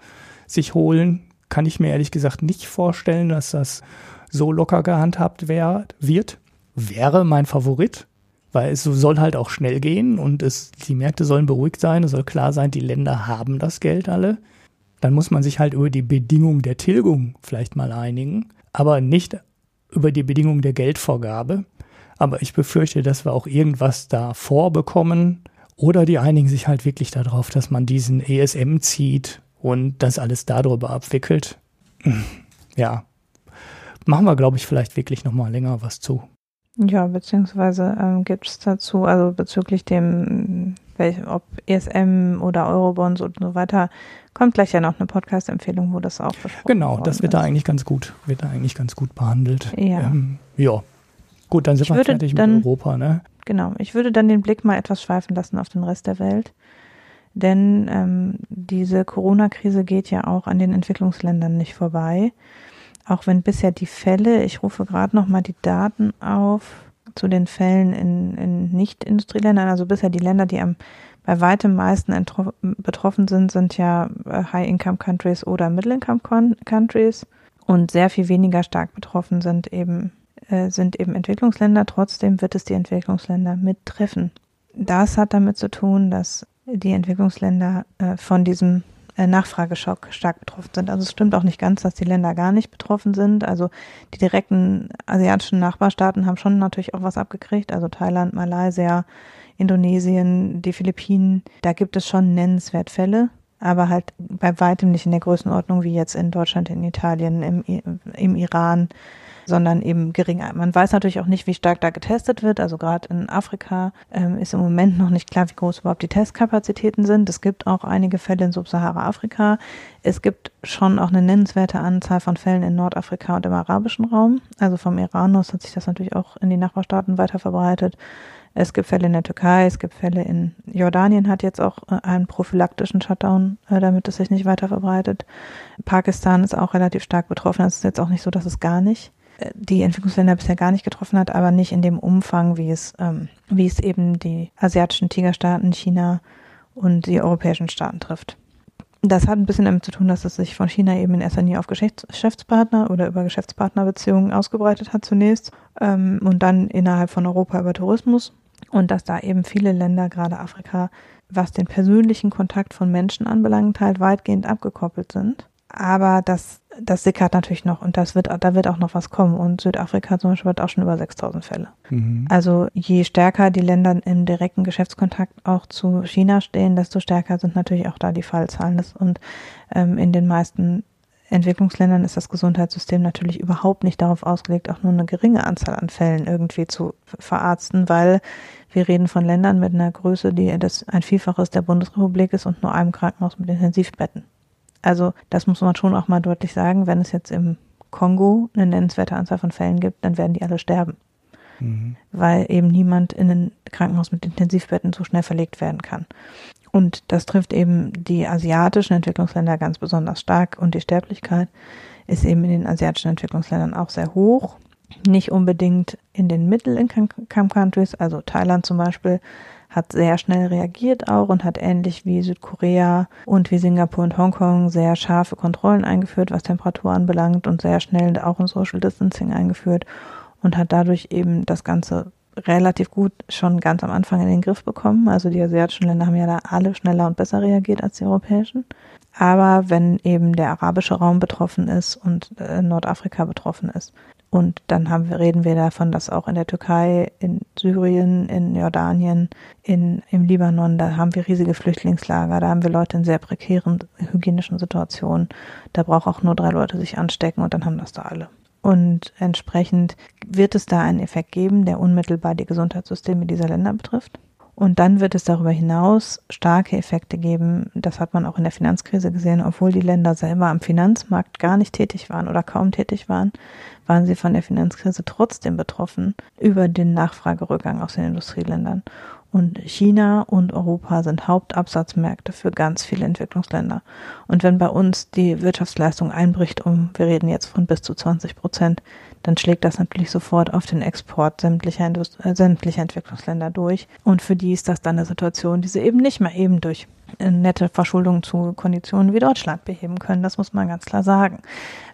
sich holen. Kann ich mir ehrlich gesagt nicht vorstellen, dass das so locker gehandhabt wär, wird. Wäre mein Favorit, weil es soll halt auch schnell gehen und es, die Märkte sollen beruhigt sein. Es soll klar sein, die Länder haben das Geld alle. Dann muss man sich halt über die Bedingung der Tilgung vielleicht mal einigen, aber nicht über die Bedingung der Geldvorgabe. Aber ich befürchte, dass wir auch irgendwas da vorbekommen. Oder die einigen sich halt wirklich darauf, dass man diesen ESM zieht und das alles darüber abwickelt. Ja, machen wir, glaube ich, vielleicht wirklich noch mal länger was zu. Ja, beziehungsweise ähm, gibt es dazu, also bezüglich dem, welch, ob ESM oder Eurobonds und so weiter, kommt gleich ja noch eine Podcast-Empfehlung, wo das auch besprochen Genau, das wird ist. da eigentlich ganz gut, wird da eigentlich ganz gut behandelt. Ja. Ähm, ja. Gut, dann sind ich wir fertig dann, mit Europa, ne? Genau, ich würde dann den Blick mal etwas schweifen lassen auf den Rest der Welt. Denn ähm, diese Corona-Krise geht ja auch an den Entwicklungsländern nicht vorbei auch wenn bisher die Fälle, ich rufe gerade nochmal die Daten auf zu den Fällen in, in Nicht-Industrieländern, also bisher die Länder, die am bei weitem meisten betroffen sind, sind ja äh, High-Income-Countries oder Middle-Income-Countries und sehr viel weniger stark betroffen sind eben, äh, sind eben Entwicklungsländer. Trotzdem wird es die Entwicklungsländer mittreffen. Das hat damit zu tun, dass die Entwicklungsländer äh, von diesem Nachfrageschock stark betroffen sind. Also es stimmt auch nicht ganz, dass die Länder gar nicht betroffen sind. Also die direkten asiatischen Nachbarstaaten haben schon natürlich auch was abgekriegt. Also Thailand, Malaysia, Indonesien, die Philippinen. Da gibt es schon nennenswert Fälle, aber halt bei weitem nicht in der Größenordnung wie jetzt in Deutschland, in Italien, im, im Iran, sondern eben geringer. Man weiß natürlich auch nicht, wie stark da getestet wird. Also gerade in Afrika ähm, ist im Moment noch nicht klar, wie groß überhaupt die Testkapazitäten sind. Es gibt auch einige Fälle in Subsahara-Afrika. Es gibt schon auch eine nennenswerte Anzahl von Fällen in Nordafrika und im arabischen Raum. Also vom Iran aus hat sich das natürlich auch in die Nachbarstaaten weiter verbreitet. Es gibt Fälle in der Türkei, es gibt Fälle in Jordanien hat jetzt auch äh, einen prophylaktischen Shutdown, äh, damit es sich nicht weiter verbreitet. Pakistan ist auch relativ stark betroffen. Es ist jetzt auch nicht so, dass es gar nicht die Entwicklungsländer bisher gar nicht getroffen hat, aber nicht in dem Umfang, wie es, ähm, wie es eben die asiatischen Tigerstaaten, China und die europäischen Staaten trifft. Das hat ein bisschen damit zu tun, dass es sich von China eben in erster Linie auf Geschäftspartner oder über Geschäftspartnerbeziehungen ausgebreitet hat zunächst ähm, und dann innerhalb von Europa über Tourismus und dass da eben viele Länder, gerade Afrika, was den persönlichen Kontakt von Menschen anbelangt, halt weitgehend abgekoppelt sind aber das, das sickert natürlich noch und das wird, da wird auch noch was kommen. Und Südafrika zum Beispiel hat auch schon über 6000 Fälle. Mhm. Also je stärker die Länder im direkten Geschäftskontakt auch zu China stehen, desto stärker sind natürlich auch da die Fallzahlen. Das, und ähm, in den meisten Entwicklungsländern ist das Gesundheitssystem natürlich überhaupt nicht darauf ausgelegt, auch nur eine geringe Anzahl an Fällen irgendwie zu verarzten, weil wir reden von Ländern mit einer Größe, die das ein Vielfaches der Bundesrepublik ist und nur einem Krankenhaus mit Intensivbetten. Also das muss man schon auch mal deutlich sagen, wenn es jetzt im Kongo eine nennenswerte Anzahl von Fällen gibt, dann werden die alle sterben. mhm. weil eben niemand in ein Krankenhaus mit Intensivbetten so schnell verlegt werden kann. Und das trifft eben die asiatischen Entwicklungsländer ganz besonders stark und die Sterblichkeit ist eben in den asiatischen Entwicklungsländern auch sehr hoch. Nicht unbedingt in den Middle-Income-Countries, also Thailand zum Beispiel, hat sehr schnell reagiert auch und hat ähnlich wie Südkorea und wie Singapur und Hongkong sehr scharfe Kontrollen eingeführt, was Temperatur anbelangt und sehr schnell auch ein Social Distancing eingeführt und hat dadurch eben das Ganze relativ gut schon ganz am Anfang in den Griff bekommen. Also die asiatischen Länder haben ja da alle schneller und besser reagiert als die europäischen. Aber wenn eben der arabische Raum betroffen ist und äh, Nordafrika betroffen ist, und dann haben wir, reden wir davon, dass auch in der Türkei, in Syrien, in Jordanien, in, im Libanon, da haben wir riesige Flüchtlingslager, da haben wir Leute in sehr prekären hygienischen Situationen. Da braucht auch nur drei Leute sich anstecken und dann haben das da alle. Und entsprechend wird es da einen Effekt geben, der unmittelbar die Gesundheitssysteme dieser Länder betrifft. Und dann wird es darüber hinaus starke Effekte geben. Das hat man auch in der Finanzkrise gesehen, obwohl die Länder selber am Finanzmarkt gar nicht tätig waren oder kaum tätig waren, waren sie von der Finanzkrise trotzdem betroffen über den Nachfragerückgang aus den Industrieländern. Und China und Europa sind Hauptabsatzmärkte für ganz viele Entwicklungsländer. Und wenn bei uns die Wirtschaftsleistung einbricht um, wir reden jetzt von bis zu 20 Prozent, dann schlägt das natürlich sofort auf den Export sämtlicher, Indust äh, sämtlicher Entwicklungsländer durch. Und für die ist das dann eine Situation, die sie eben nicht mehr eben durch nette Verschuldung zu Konditionen wie Deutschland beheben können. Das muss man ganz klar sagen.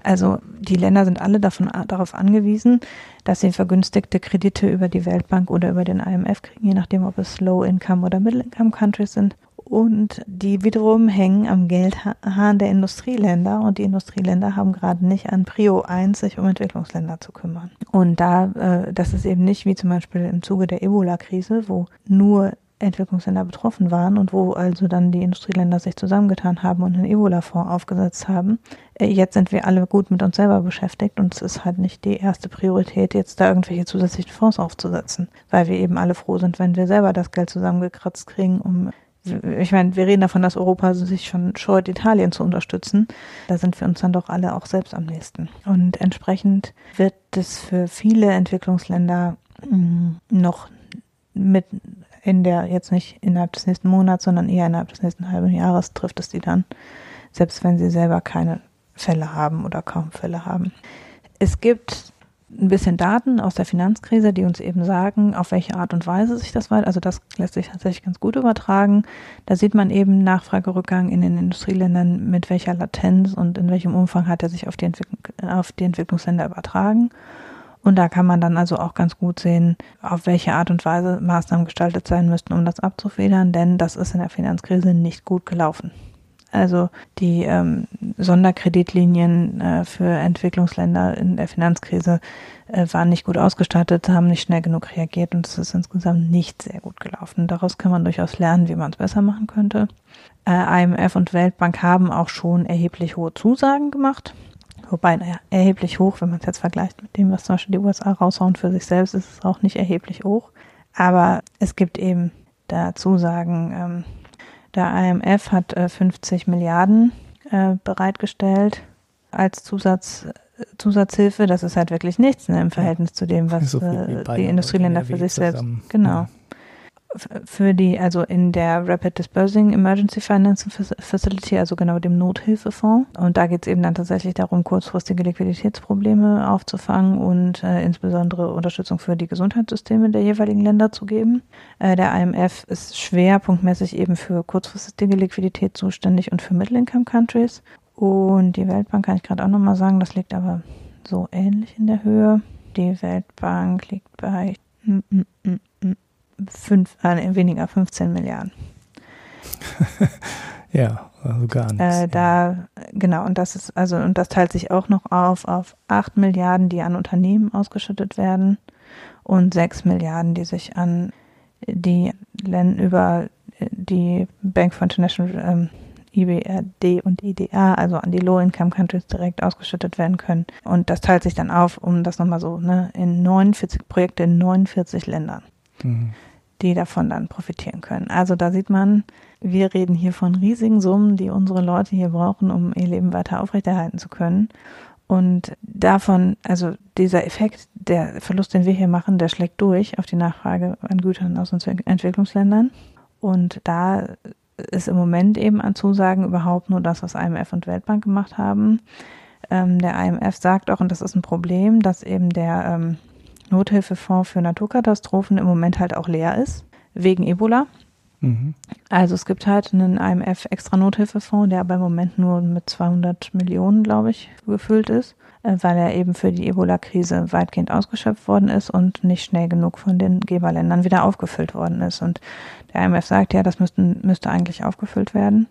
Also die Länder sind alle davon, darauf angewiesen, dass sie vergünstigte Kredite über die Weltbank oder über den IMF kriegen, je nachdem, ob es Low-Income oder Middle-Income-Countries sind. Und die wiederum hängen am Geldhahn der Industrieländer und die Industrieländer haben gerade nicht an Prio 1, sich um Entwicklungsländer zu kümmern. Und da, äh, das ist eben nicht wie zum Beispiel im Zuge der Ebola-Krise, wo nur Entwicklungsländer betroffen waren und wo also dann die Industrieländer sich zusammengetan haben und einen Ebola-Fonds aufgesetzt haben. Äh, jetzt sind wir alle gut mit uns selber beschäftigt und es ist halt nicht die erste Priorität, jetzt da irgendwelche zusätzlichen Fonds aufzusetzen, weil wir eben alle froh sind, wenn wir selber das Geld zusammengekratzt kriegen, um ich meine, wir reden davon, dass Europa sich schon scheut, Italien zu unterstützen. Da sind wir uns dann doch alle auch selbst am nächsten. Und entsprechend wird es für viele Entwicklungsländer mm, noch mit in der, jetzt nicht innerhalb des nächsten Monats, sondern eher innerhalb des nächsten halben Jahres trifft es die dann, selbst wenn sie selber keine Fälle haben oder kaum Fälle haben. Es gibt ein bisschen Daten aus der Finanzkrise, die uns eben sagen, auf welche Art und Weise sich das weiter, also das lässt sich tatsächlich ganz gut übertragen. Da sieht man eben Nachfragerückgang in den Industrieländern, mit welcher Latenz und in welchem Umfang hat er sich auf die, Entwick auf die Entwicklungsländer übertragen. Und da kann man dann also auch ganz gut sehen, auf welche Art und Weise Maßnahmen gestaltet sein müssten, um das abzufedern, denn das ist in der Finanzkrise nicht gut gelaufen. Also die ähm, Sonderkreditlinien äh, für Entwicklungsländer in der Finanzkrise äh, waren nicht gut ausgestattet, haben nicht schnell genug reagiert und es ist insgesamt nicht sehr gut gelaufen. Daraus kann man durchaus lernen, wie man es besser machen könnte. Äh, IMF und Weltbank haben auch schon erheblich hohe Zusagen gemacht. Wobei, naja, erheblich hoch, wenn man es jetzt vergleicht mit dem, was zum Beispiel die USA raushauen für sich selbst, ist es auch nicht erheblich hoch. Aber es gibt eben da Zusagen. Ähm, der IMF hat äh, 50 Milliarden äh, bereitgestellt als Zusatz, Zusatzhilfe. Das ist halt wirklich nichts ne, im Verhältnis zu dem, was so äh, die Industrieländer für sich selbst. Genau. Ja für die, also in der Rapid Dispersing Emergency Financing Facility, also genau dem Nothilfefonds. Und da geht es eben dann tatsächlich darum, kurzfristige Liquiditätsprobleme aufzufangen und äh, insbesondere Unterstützung für die Gesundheitssysteme der jeweiligen Länder zu geben. Äh, der IMF ist schwerpunktmäßig eben für kurzfristige Liquidität zuständig und für Middle-Income Countries. Und die Weltbank kann ich gerade auch nochmal sagen, das liegt aber so ähnlich in der Höhe. Die Weltbank liegt bei mm, mm, mm, fünf, äh, weniger 15 Milliarden. ja, also gar nichts. Äh, da, genau, und das ist, also, und das teilt sich auch noch auf, auf 8 Milliarden, die an Unternehmen ausgeschüttet werden und 6 Milliarden, die sich an die Länder über die Bank for International ähm, IBRD und IDA, also an die Low-Income-Countries direkt ausgeschüttet werden können. Und das teilt sich dann auf, um das nochmal so, ne, in 49 Projekte in 49 Ländern. Mhm die davon dann profitieren können. Also da sieht man, wir reden hier von riesigen Summen, die unsere Leute hier brauchen, um ihr Leben weiter aufrechterhalten zu können. Und davon, also dieser Effekt, der Verlust, den wir hier machen, der schlägt durch auf die Nachfrage an Gütern aus Entwicklungsländern. Und da ist im Moment eben an Zusagen überhaupt nur das, was IMF und Weltbank gemacht haben. Ähm, der IMF sagt auch, und das ist ein Problem, dass eben der ähm, Nothilfefonds für Naturkatastrophen im Moment halt auch leer ist, wegen Ebola. Mhm. Also es gibt halt einen IMF extra Nothilfefonds, der aber im Moment nur mit 200 Millionen, glaube ich, gefüllt ist, äh, weil er eben für die Ebola-Krise weitgehend ausgeschöpft worden ist und nicht schnell genug von den Geberländern wieder aufgefüllt worden ist. Und der IMF sagt ja, das müssten, müsste eigentlich aufgefüllt werden.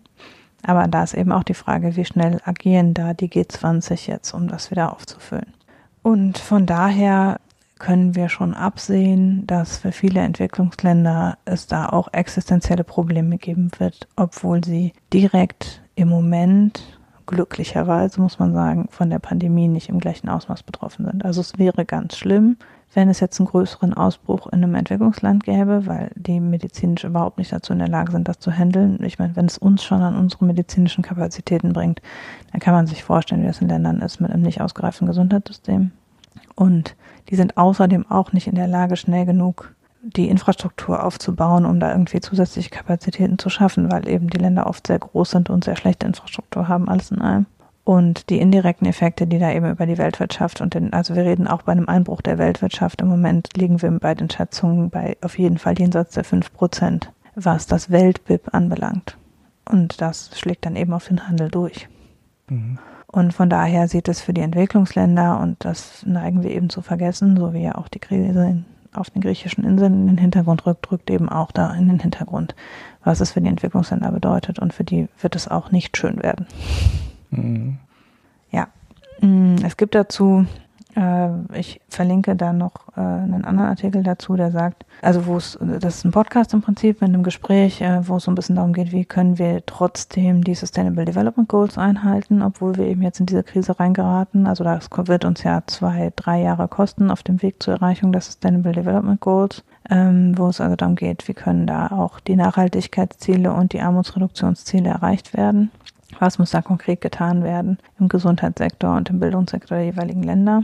Aber da ist eben auch die Frage, wie schnell agieren da die G20 jetzt, um das wieder aufzufüllen. Und von daher können wir schon absehen, dass für viele Entwicklungsländer es da auch existenzielle Probleme geben wird, obwohl sie direkt im Moment glücklicherweise, muss man sagen, von der Pandemie nicht im gleichen Ausmaß betroffen sind. Also es wäre ganz schlimm, wenn es jetzt einen größeren Ausbruch in einem Entwicklungsland gäbe, weil die medizinisch überhaupt nicht dazu in der Lage sind, das zu handeln. Ich meine, wenn es uns schon an unsere medizinischen Kapazitäten bringt, dann kann man sich vorstellen, wie das in Ländern ist mit einem nicht ausgereiften Gesundheitssystem. Und die sind außerdem auch nicht in der Lage, schnell genug die Infrastruktur aufzubauen, um da irgendwie zusätzliche Kapazitäten zu schaffen, weil eben die Länder oft sehr groß sind und sehr schlechte Infrastruktur haben, alles in allem. Und die indirekten Effekte, die da eben über die Weltwirtschaft und den, also wir reden auch bei einem Einbruch der Weltwirtschaft. Im Moment liegen wir bei den Schätzungen bei auf jeden Fall jenseits der fünf Prozent, was das Weltbib anbelangt. Und das schlägt dann eben auf den Handel durch. Mhm. Und von daher sieht es für die Entwicklungsländer, und das neigen wir eben zu vergessen, so wie ja auch die Krise auf den griechischen Inseln in den Hintergrund rückt, rückt eben auch da in den Hintergrund, was es für die Entwicklungsländer bedeutet. Und für die wird es auch nicht schön werden. Mhm. Ja, mm, es gibt dazu ich verlinke da noch äh, einen anderen Artikel dazu, der sagt, also wo es, das ist ein Podcast im Prinzip mit einem Gespräch, äh, wo es so ein bisschen darum geht, wie können wir trotzdem die Sustainable Development Goals einhalten, obwohl wir eben jetzt in diese Krise reingeraten. Also das wird uns ja zwei, drei Jahre kosten auf dem Weg zur Erreichung der Sustainable Development Goals. Ähm, wo es also darum geht, wie können da auch die Nachhaltigkeitsziele und die Armutsreduktionsziele erreicht werden. Was muss da konkret getan werden im Gesundheitssektor und im Bildungssektor der jeweiligen Länder?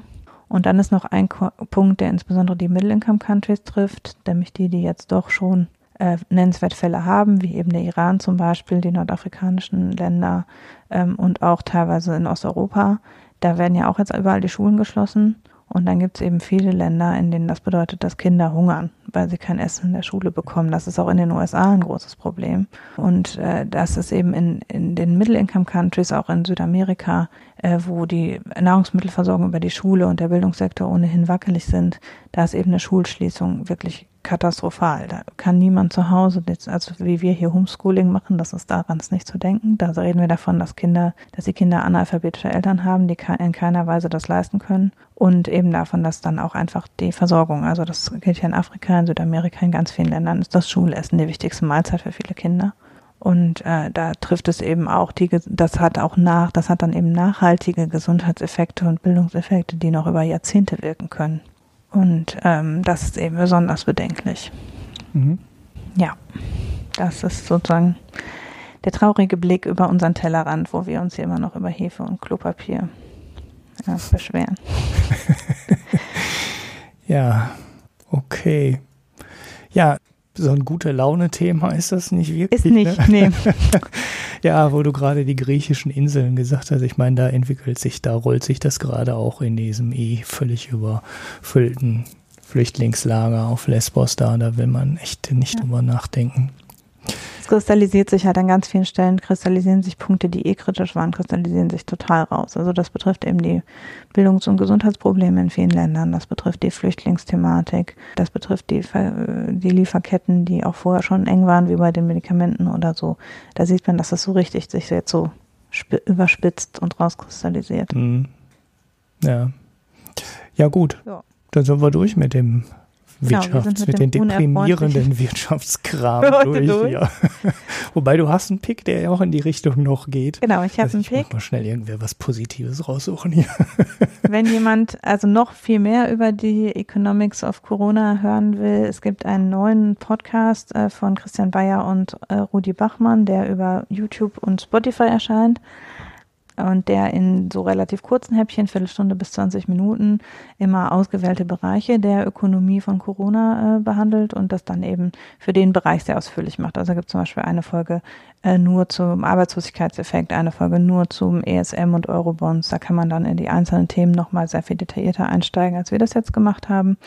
Und dann ist noch ein Punkt, der insbesondere die Middle-Income-Countries trifft, nämlich die, die jetzt doch schon äh, nennenswert Fälle haben, wie eben der Iran zum Beispiel, die nordafrikanischen Länder ähm, und auch teilweise in Osteuropa. Da werden ja auch jetzt überall die Schulen geschlossen. Und dann gibt es eben viele Länder, in denen das bedeutet, dass Kinder hungern, weil sie kein Essen in der Schule bekommen. Das ist auch in den USA ein großes Problem. Und äh, das ist eben in, in den Middle-Income-Countries, auch in Südamerika, äh, wo die Nahrungsmittelversorgung über die Schule und der Bildungssektor ohnehin wackelig sind, da ist eben eine Schulschließung wirklich katastrophal. Da kann niemand zu Hause, also wie wir hier Homeschooling machen, das ist daran nicht zu denken. Da reden wir davon, dass Kinder, dass die Kinder analphabetische Eltern haben, die in keiner Weise das leisten können. Und eben davon, dass dann auch einfach die Versorgung, also das gilt ja in Afrika, in Südamerika, in ganz vielen Ländern, ist das Schulessen die wichtigste Mahlzeit für viele Kinder. Und äh, da trifft es eben auch die, das hat auch nach, das hat dann eben nachhaltige Gesundheitseffekte und Bildungseffekte, die noch über Jahrzehnte wirken können. Und ähm, das ist eben besonders bedenklich. Mhm. Ja, das ist sozusagen der traurige Blick über unseren Tellerrand, wo wir uns hier immer noch über Hefe und Klopapier ja, beschweren. ja, okay. Ja, so ein gute Laune-Thema ist das nicht wirklich. Ist nicht, ne? nee. ja, wo du gerade die griechischen Inseln gesagt hast, ich meine, da entwickelt sich, da rollt sich das gerade auch in diesem eh völlig überfüllten Flüchtlingslager auf Lesbos da, da will man echt nicht ja. drüber nachdenken. Kristallisiert sich halt an ganz vielen Stellen, kristallisieren sich Punkte, die eh kritisch waren, kristallisieren sich total raus. Also das betrifft eben die Bildungs- und Gesundheitsprobleme in vielen Ländern, das betrifft die Flüchtlingsthematik, das betrifft die, die Lieferketten, die auch vorher schon eng waren, wie bei den Medikamenten oder so. Da sieht man, dass das so richtig sich jetzt so überspitzt und rauskristallisiert. Mhm. Ja. Ja, gut. Ja. Dann sind wir durch mit dem Wirtschafts, genau, mit, mit den deprimierenden Wirtschaftskram durch. durch. Ja. Wobei du hast einen Pick, der ja auch in die Richtung noch geht. Genau, ich habe also einen Pick. Mal schnell irgendwer was Positives raussuchen hier. Wenn jemand also noch viel mehr über die Economics of Corona hören will, es gibt einen neuen Podcast äh, von Christian Bayer und äh, Rudi Bachmann, der über YouTube und Spotify erscheint. Und der in so relativ kurzen Häppchen, Viertelstunde bis 20 Minuten, immer ausgewählte Bereiche der Ökonomie von Corona äh, behandelt und das dann eben für den Bereich sehr ausführlich macht. Also gibt zum Beispiel eine Folge äh, nur zum Arbeitslosigkeitseffekt, eine Folge nur zum ESM und Eurobonds. Da kann man dann in die einzelnen Themen nochmal sehr viel detaillierter einsteigen, als wir das jetzt gemacht haben.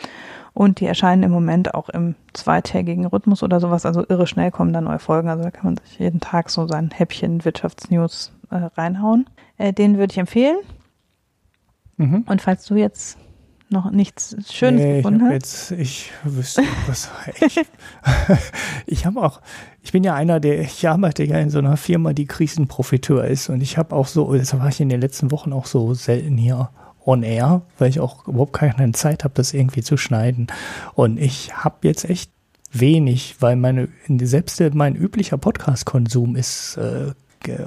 Und die erscheinen im Moment auch im zweitägigen Rhythmus oder sowas. Also irre schnell kommen da neue Folgen. Also da kann man sich jeden Tag so sein Häppchen Wirtschaftsnews äh, reinhauen. Äh, den würde ich empfehlen. Mhm. Und falls du jetzt noch nichts Schönes nee, gefunden hast. Jetzt, ich wüsste was. Ich, ich habe auch, ich bin ja einer, der, ich arbeite ja in so einer Firma, die Krisenprofiteur ist. Und ich habe auch so, das war ich in den letzten Wochen auch so selten hier on air, weil ich auch überhaupt keine Zeit habe, das irgendwie zu schneiden. Und ich habe jetzt echt wenig, weil meine, selbst mein üblicher Podcast-Konsum ist äh,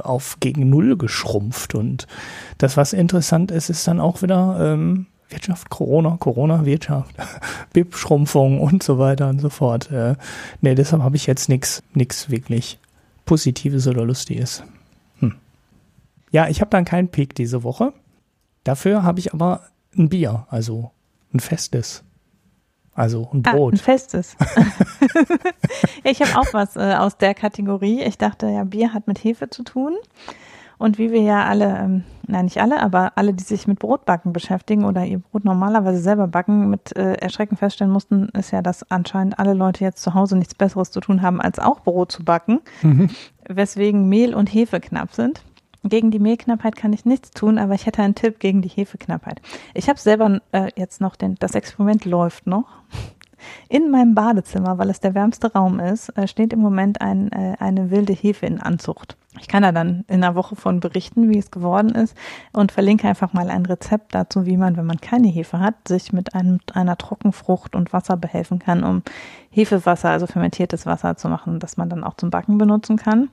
auf gegen Null geschrumpft. Und das, was interessant ist, ist dann auch wieder ähm, Wirtschaft, Corona, Corona-Wirtschaft, BIP-Schrumpfung und so weiter und so fort. Äh, nee, deshalb habe ich jetzt nichts nix wirklich Positives oder Lustiges. Hm. Ja, ich habe dann keinen Peak diese Woche. Dafür habe ich aber ein Bier, also ein festes. Also ein Brot. Ah, ein festes. ja, ich habe auch was äh, aus der Kategorie. Ich dachte ja, Bier hat mit Hefe zu tun. Und wie wir ja alle, ähm, nein, nicht alle, aber alle, die sich mit Brotbacken beschäftigen oder ihr Brot normalerweise selber backen, mit äh, Erschrecken feststellen mussten, ist ja, dass anscheinend alle Leute jetzt zu Hause nichts Besseres zu tun haben, als auch Brot zu backen. Mhm. Weswegen Mehl und Hefe knapp sind. Gegen die Mehlknappheit kann ich nichts tun, aber ich hätte einen Tipp gegen die Hefeknappheit. Ich habe selber äh, jetzt noch den, das Experiment läuft noch. In meinem Badezimmer, weil es der wärmste Raum ist, äh, steht im Moment ein, äh, eine wilde Hefe in Anzucht. Ich kann da dann in einer Woche von berichten, wie es geworden ist und verlinke einfach mal ein Rezept dazu, wie man, wenn man keine Hefe hat, sich mit einem, einer Trockenfrucht und Wasser behelfen kann, um Hefewasser, also fermentiertes Wasser zu machen, das man dann auch zum Backen benutzen kann.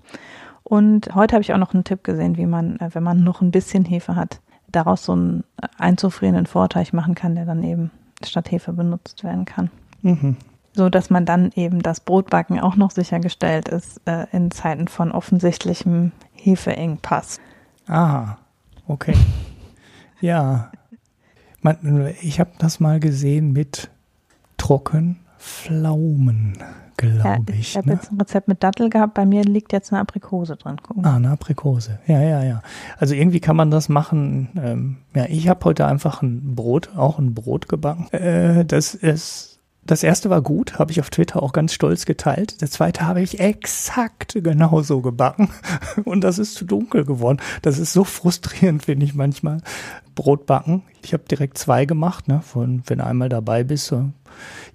Und heute habe ich auch noch einen Tipp gesehen, wie man, äh, wenn man noch ein bisschen Hefe hat, daraus so einen einzufrierenden Vorteig machen kann, der dann eben statt Hefe benutzt werden kann. Mhm. So dass man dann eben das Brotbacken auch noch sichergestellt ist äh, in Zeiten von offensichtlichem Hefeengpass. Aha, okay. ja. Man, ich habe das mal gesehen mit Trockenpflaumen glaube ja, ich. Ich habe ne? jetzt ein Rezept mit Dattel gehabt, bei mir liegt jetzt eine Aprikose drin. Gucken. Ah, eine Aprikose. Ja, ja, ja. Also irgendwie kann man das machen. Ähm, ja, ich habe heute einfach ein Brot, auch ein Brot gebacken. Äh, das ist das erste war gut, habe ich auf Twitter auch ganz stolz geteilt. Das zweite habe ich exakt genauso gebacken und das ist zu dunkel geworden. Das ist so frustrierend, finde ich manchmal. Brot backen. Ich habe direkt zwei gemacht, ne? Von wenn einmal dabei bist,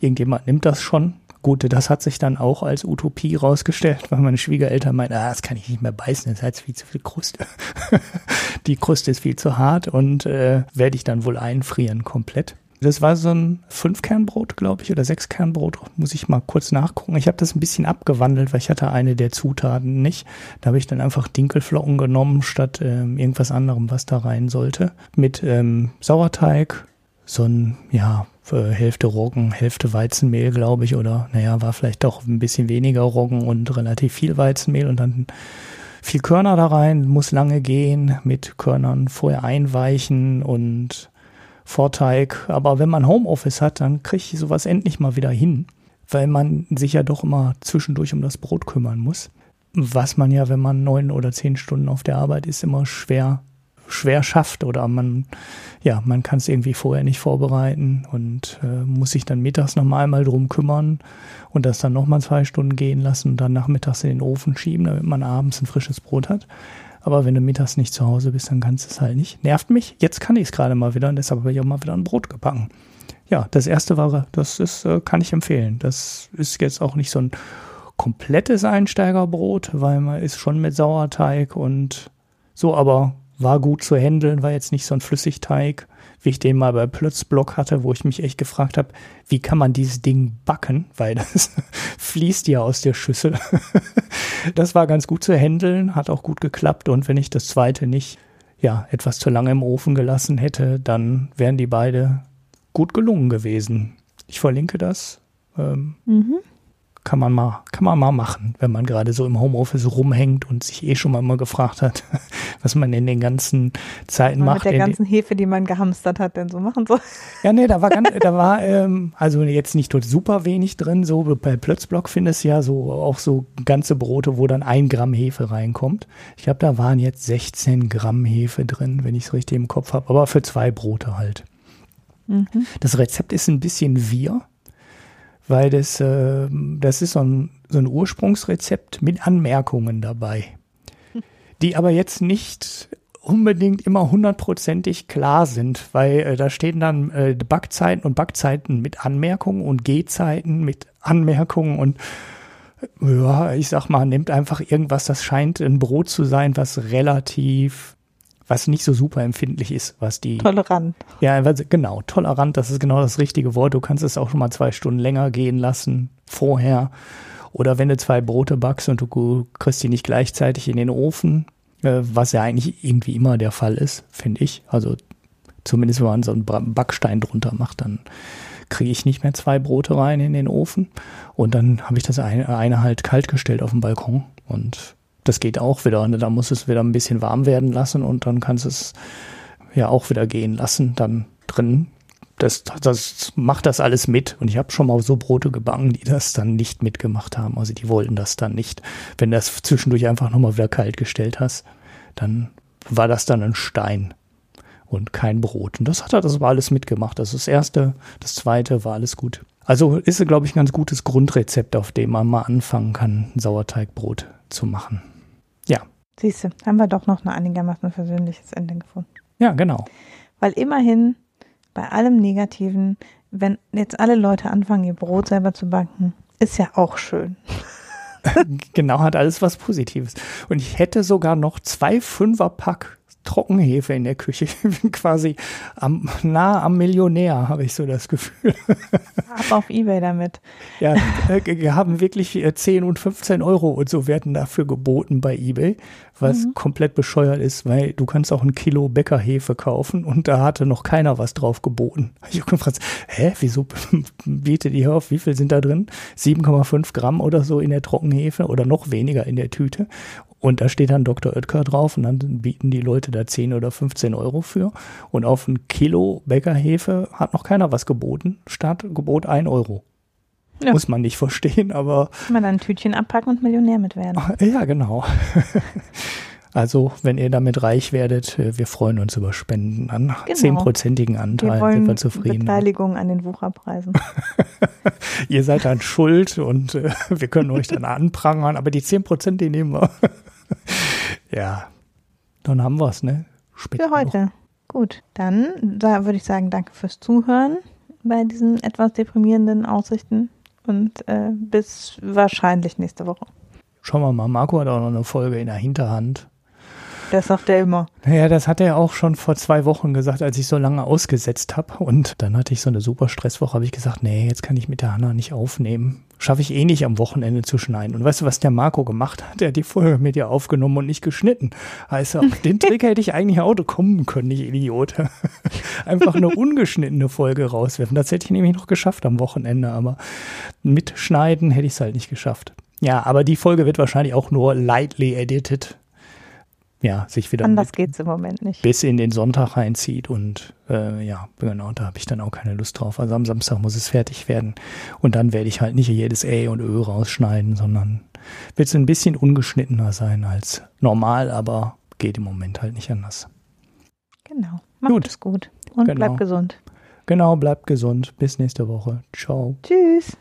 irgendjemand nimmt das schon. Gut, das hat sich dann auch als Utopie rausgestellt, weil meine Schwiegereltern meinten, ah, das kann ich nicht mehr beißen, das hat viel zu viel Kruste. Die Kruste ist viel zu hart und äh, werde ich dann wohl einfrieren komplett. Das war so ein Fünfkernbrot, glaube ich, oder Sechskernbrot. Muss ich mal kurz nachgucken. Ich habe das ein bisschen abgewandelt, weil ich hatte eine der Zutaten nicht. Da habe ich dann einfach Dinkelflocken genommen statt ähm, irgendwas anderem, was da rein sollte. Mit ähm, Sauerteig, so ein, ja, Hälfte Roggen, Hälfte Weizenmehl, glaube ich, oder naja, war vielleicht doch ein bisschen weniger Roggen und relativ viel Weizenmehl und dann viel Körner da rein, muss lange gehen, mit Körnern vorher einweichen und Vorteig. Aber wenn man Homeoffice hat, dann kriege ich sowas endlich mal wieder hin, weil man sich ja doch immer zwischendurch um das Brot kümmern muss. Was man ja, wenn man neun oder zehn Stunden auf der Arbeit ist, immer schwer schwer schafft oder man, ja, man kann es irgendwie vorher nicht vorbereiten und äh, muss sich dann mittags nochmal einmal drum kümmern und das dann nochmal zwei Stunden gehen lassen und dann nachmittags in den Ofen schieben, damit man abends ein frisches Brot hat. Aber wenn du mittags nicht zu Hause bist, dann kannst du es halt nicht. Nervt mich. Jetzt kann ich es gerade mal wieder und deshalb habe ich auch mal wieder ein Brot gebacken. Ja, das erste war, das ist, äh, kann ich empfehlen. Das ist jetzt auch nicht so ein komplettes Einsteigerbrot, weil man ist schon mit Sauerteig und so, aber war gut zu handeln, war jetzt nicht so ein Flüssigteig, wie ich den mal bei Plötzblock hatte, wo ich mich echt gefragt habe, wie kann man dieses Ding backen, weil das fließt ja aus der Schüssel. das war ganz gut zu handeln, hat auch gut geklappt und wenn ich das zweite nicht ja, etwas zu lange im Ofen gelassen hätte, dann wären die beide gut gelungen gewesen. Ich verlinke das. Ähm, mhm. Kann man mal, kann man mal machen, wenn man gerade so im Homeoffice rumhängt und sich eh schon mal immer gefragt hat, was man in den ganzen Zeiten Mal macht. mit der In- ganzen Hefe, die man gehamstert hat, denn so machen soll. ja, nee, da war ganz, da war ähm, also jetzt nicht dort super wenig drin. So bei Plötzblock findest du ja so auch so ganze Brote, wo dann ein Gramm Hefe reinkommt. Ich glaube, da waren jetzt 16 Gramm Hefe drin, wenn ich es richtig im Kopf habe, aber für zwei Brote halt. Mhm. Das Rezept ist ein bisschen wir, weil das, äh, das ist so ein, so ein Ursprungsrezept mit Anmerkungen dabei, die aber jetzt nicht unbedingt immer hundertprozentig klar sind, weil äh, da stehen dann äh, Backzeiten und Backzeiten mit Anmerkungen und Gehzeiten mit Anmerkungen und äh, ja, ich sag mal, nimmt einfach irgendwas, das scheint ein Brot zu sein, was relativ, was nicht so super empfindlich ist, was die Tolerant. ja, genau, tolerant, das ist genau das richtige Wort. Du kannst es auch schon mal zwei Stunden länger gehen lassen vorher. Oder wenn du zwei Brote backst und du kriegst die nicht gleichzeitig in den Ofen, äh, was ja eigentlich irgendwie immer der Fall ist, finde ich. Also zumindest wenn man so einen Backstein drunter macht, dann kriege ich nicht mehr zwei Brote rein in den Ofen. Und dann habe ich das eine, eine halt kalt gestellt auf dem Balkon. Und das geht auch wieder. Und da muss es wieder ein bisschen warm werden lassen und dann kannst es ja auch wieder gehen lassen, dann drin. Das, das macht das alles mit. Und ich habe schon mal so Brote gebacken, die das dann nicht mitgemacht haben. Also die wollten das dann nicht. Wenn du das zwischendurch einfach nochmal wieder kalt gestellt hast, dann war das dann ein Stein und kein Brot. Und das hat er, das war alles mitgemacht. Also das erste, das zweite war alles gut. Also ist, glaube ich, ein ganz gutes Grundrezept, auf dem man mal anfangen kann, Sauerteigbrot zu machen. Ja, Siehst du, haben wir doch noch ein einigermaßen versöhnliches Ende gefunden. ja, genau. Weil immerhin bei allem Negativen, wenn jetzt alle Leute anfangen, ihr Brot selber zu backen, ist ja auch schön. genau, hat alles was Positives. Und ich hätte sogar noch zwei Fünferpack Trockenhefe in der Küche. Ich bin quasi am, nah am Millionär, habe ich so das Gefühl. Ab auf Ebay damit. Ja, äh, wir haben wirklich äh, 10 und 15 Euro und so werden dafür geboten bei Ebay, was komplett bescheuert ist, weil du kannst auch ein Kilo Bäckerhefe kaufen und da hatte noch keiner was drauf geboten. Ich habe gefragt, hä, wieso bietet ihr auf? Wie viel sind da drin? 7,5 Gramm oder so in der Trockenhefe oder noch weniger in der Tüte. Und da steht dann Dr. Oetker drauf und dann bieten die Leute da 10 oder 15 Euro für. Und auf ein Kilo Bäckerhefe hat noch keiner was geboten. Startgebot 1 Euro. Ja. Muss man nicht verstehen, aber Kann man dann ein Tütchen abpacken und Millionär mit werden. ja, genau. Also, wenn ihr damit reich werdet, äh, wir freuen uns über Spenden an Genau. zehnprozentigen Wir Anteil, wollen sind wir zufrieden. Beteiligung an den Wucherpreisen. Ihr seid dann schuld und äh, wir können euch dann anprangern, aber die 10%, die nehmen wir. ja, dann haben wir's, ne? Spät Für heute. Gut, dann da würde ich sagen, danke fürs Zuhören bei diesen etwas deprimierenden Aussichten und äh, bis wahrscheinlich nächste Woche. Schauen wir mal, Marco hat auch noch eine Folge in der Hinterhand. Das sagt er immer. Ja, das hat er auch schon vor zwei Wochen gesagt, als ich so lange ausgesetzt habe. Und dann hatte ich so eine super Stresswoche, habe ich gesagt, nee, jetzt kann ich mit der Hanna nicht aufnehmen. Schaffe ich eh nicht am Wochenende zu schneiden. Und weißt du, was der Marco gemacht hat? Der hat die Folge mit dir aufgenommen und nicht geschnitten. Heißt, auf den Trick hätte ich eigentlich auch kommen können, ich Idiot. Einfach eine ungeschnittene Folge rauswerfen. Das hätte ich nämlich noch geschafft am Wochenende, aber mit Schneiden hätte ich es halt nicht geschafft. Ja, aber die Folge wird wahrscheinlich auch nur lightly edited. Ja, sich wieder Anders geht's im Moment nicht. bis in den Sonntag reinzieht und äh, ja, genau, da habe ich dann auch keine Lust drauf. Also am Samstag muss es fertig werden und dann werde ich halt nicht jedes Ä und Ö rausschneiden, sondern wird es ein bisschen ungeschnittener sein als normal, aber geht im Moment halt nicht anders. Genau. Macht Gut. es gut und Genau. bleibt gesund. Genau, bleibt gesund. Bis nächste Woche. Ciao. Tschüss.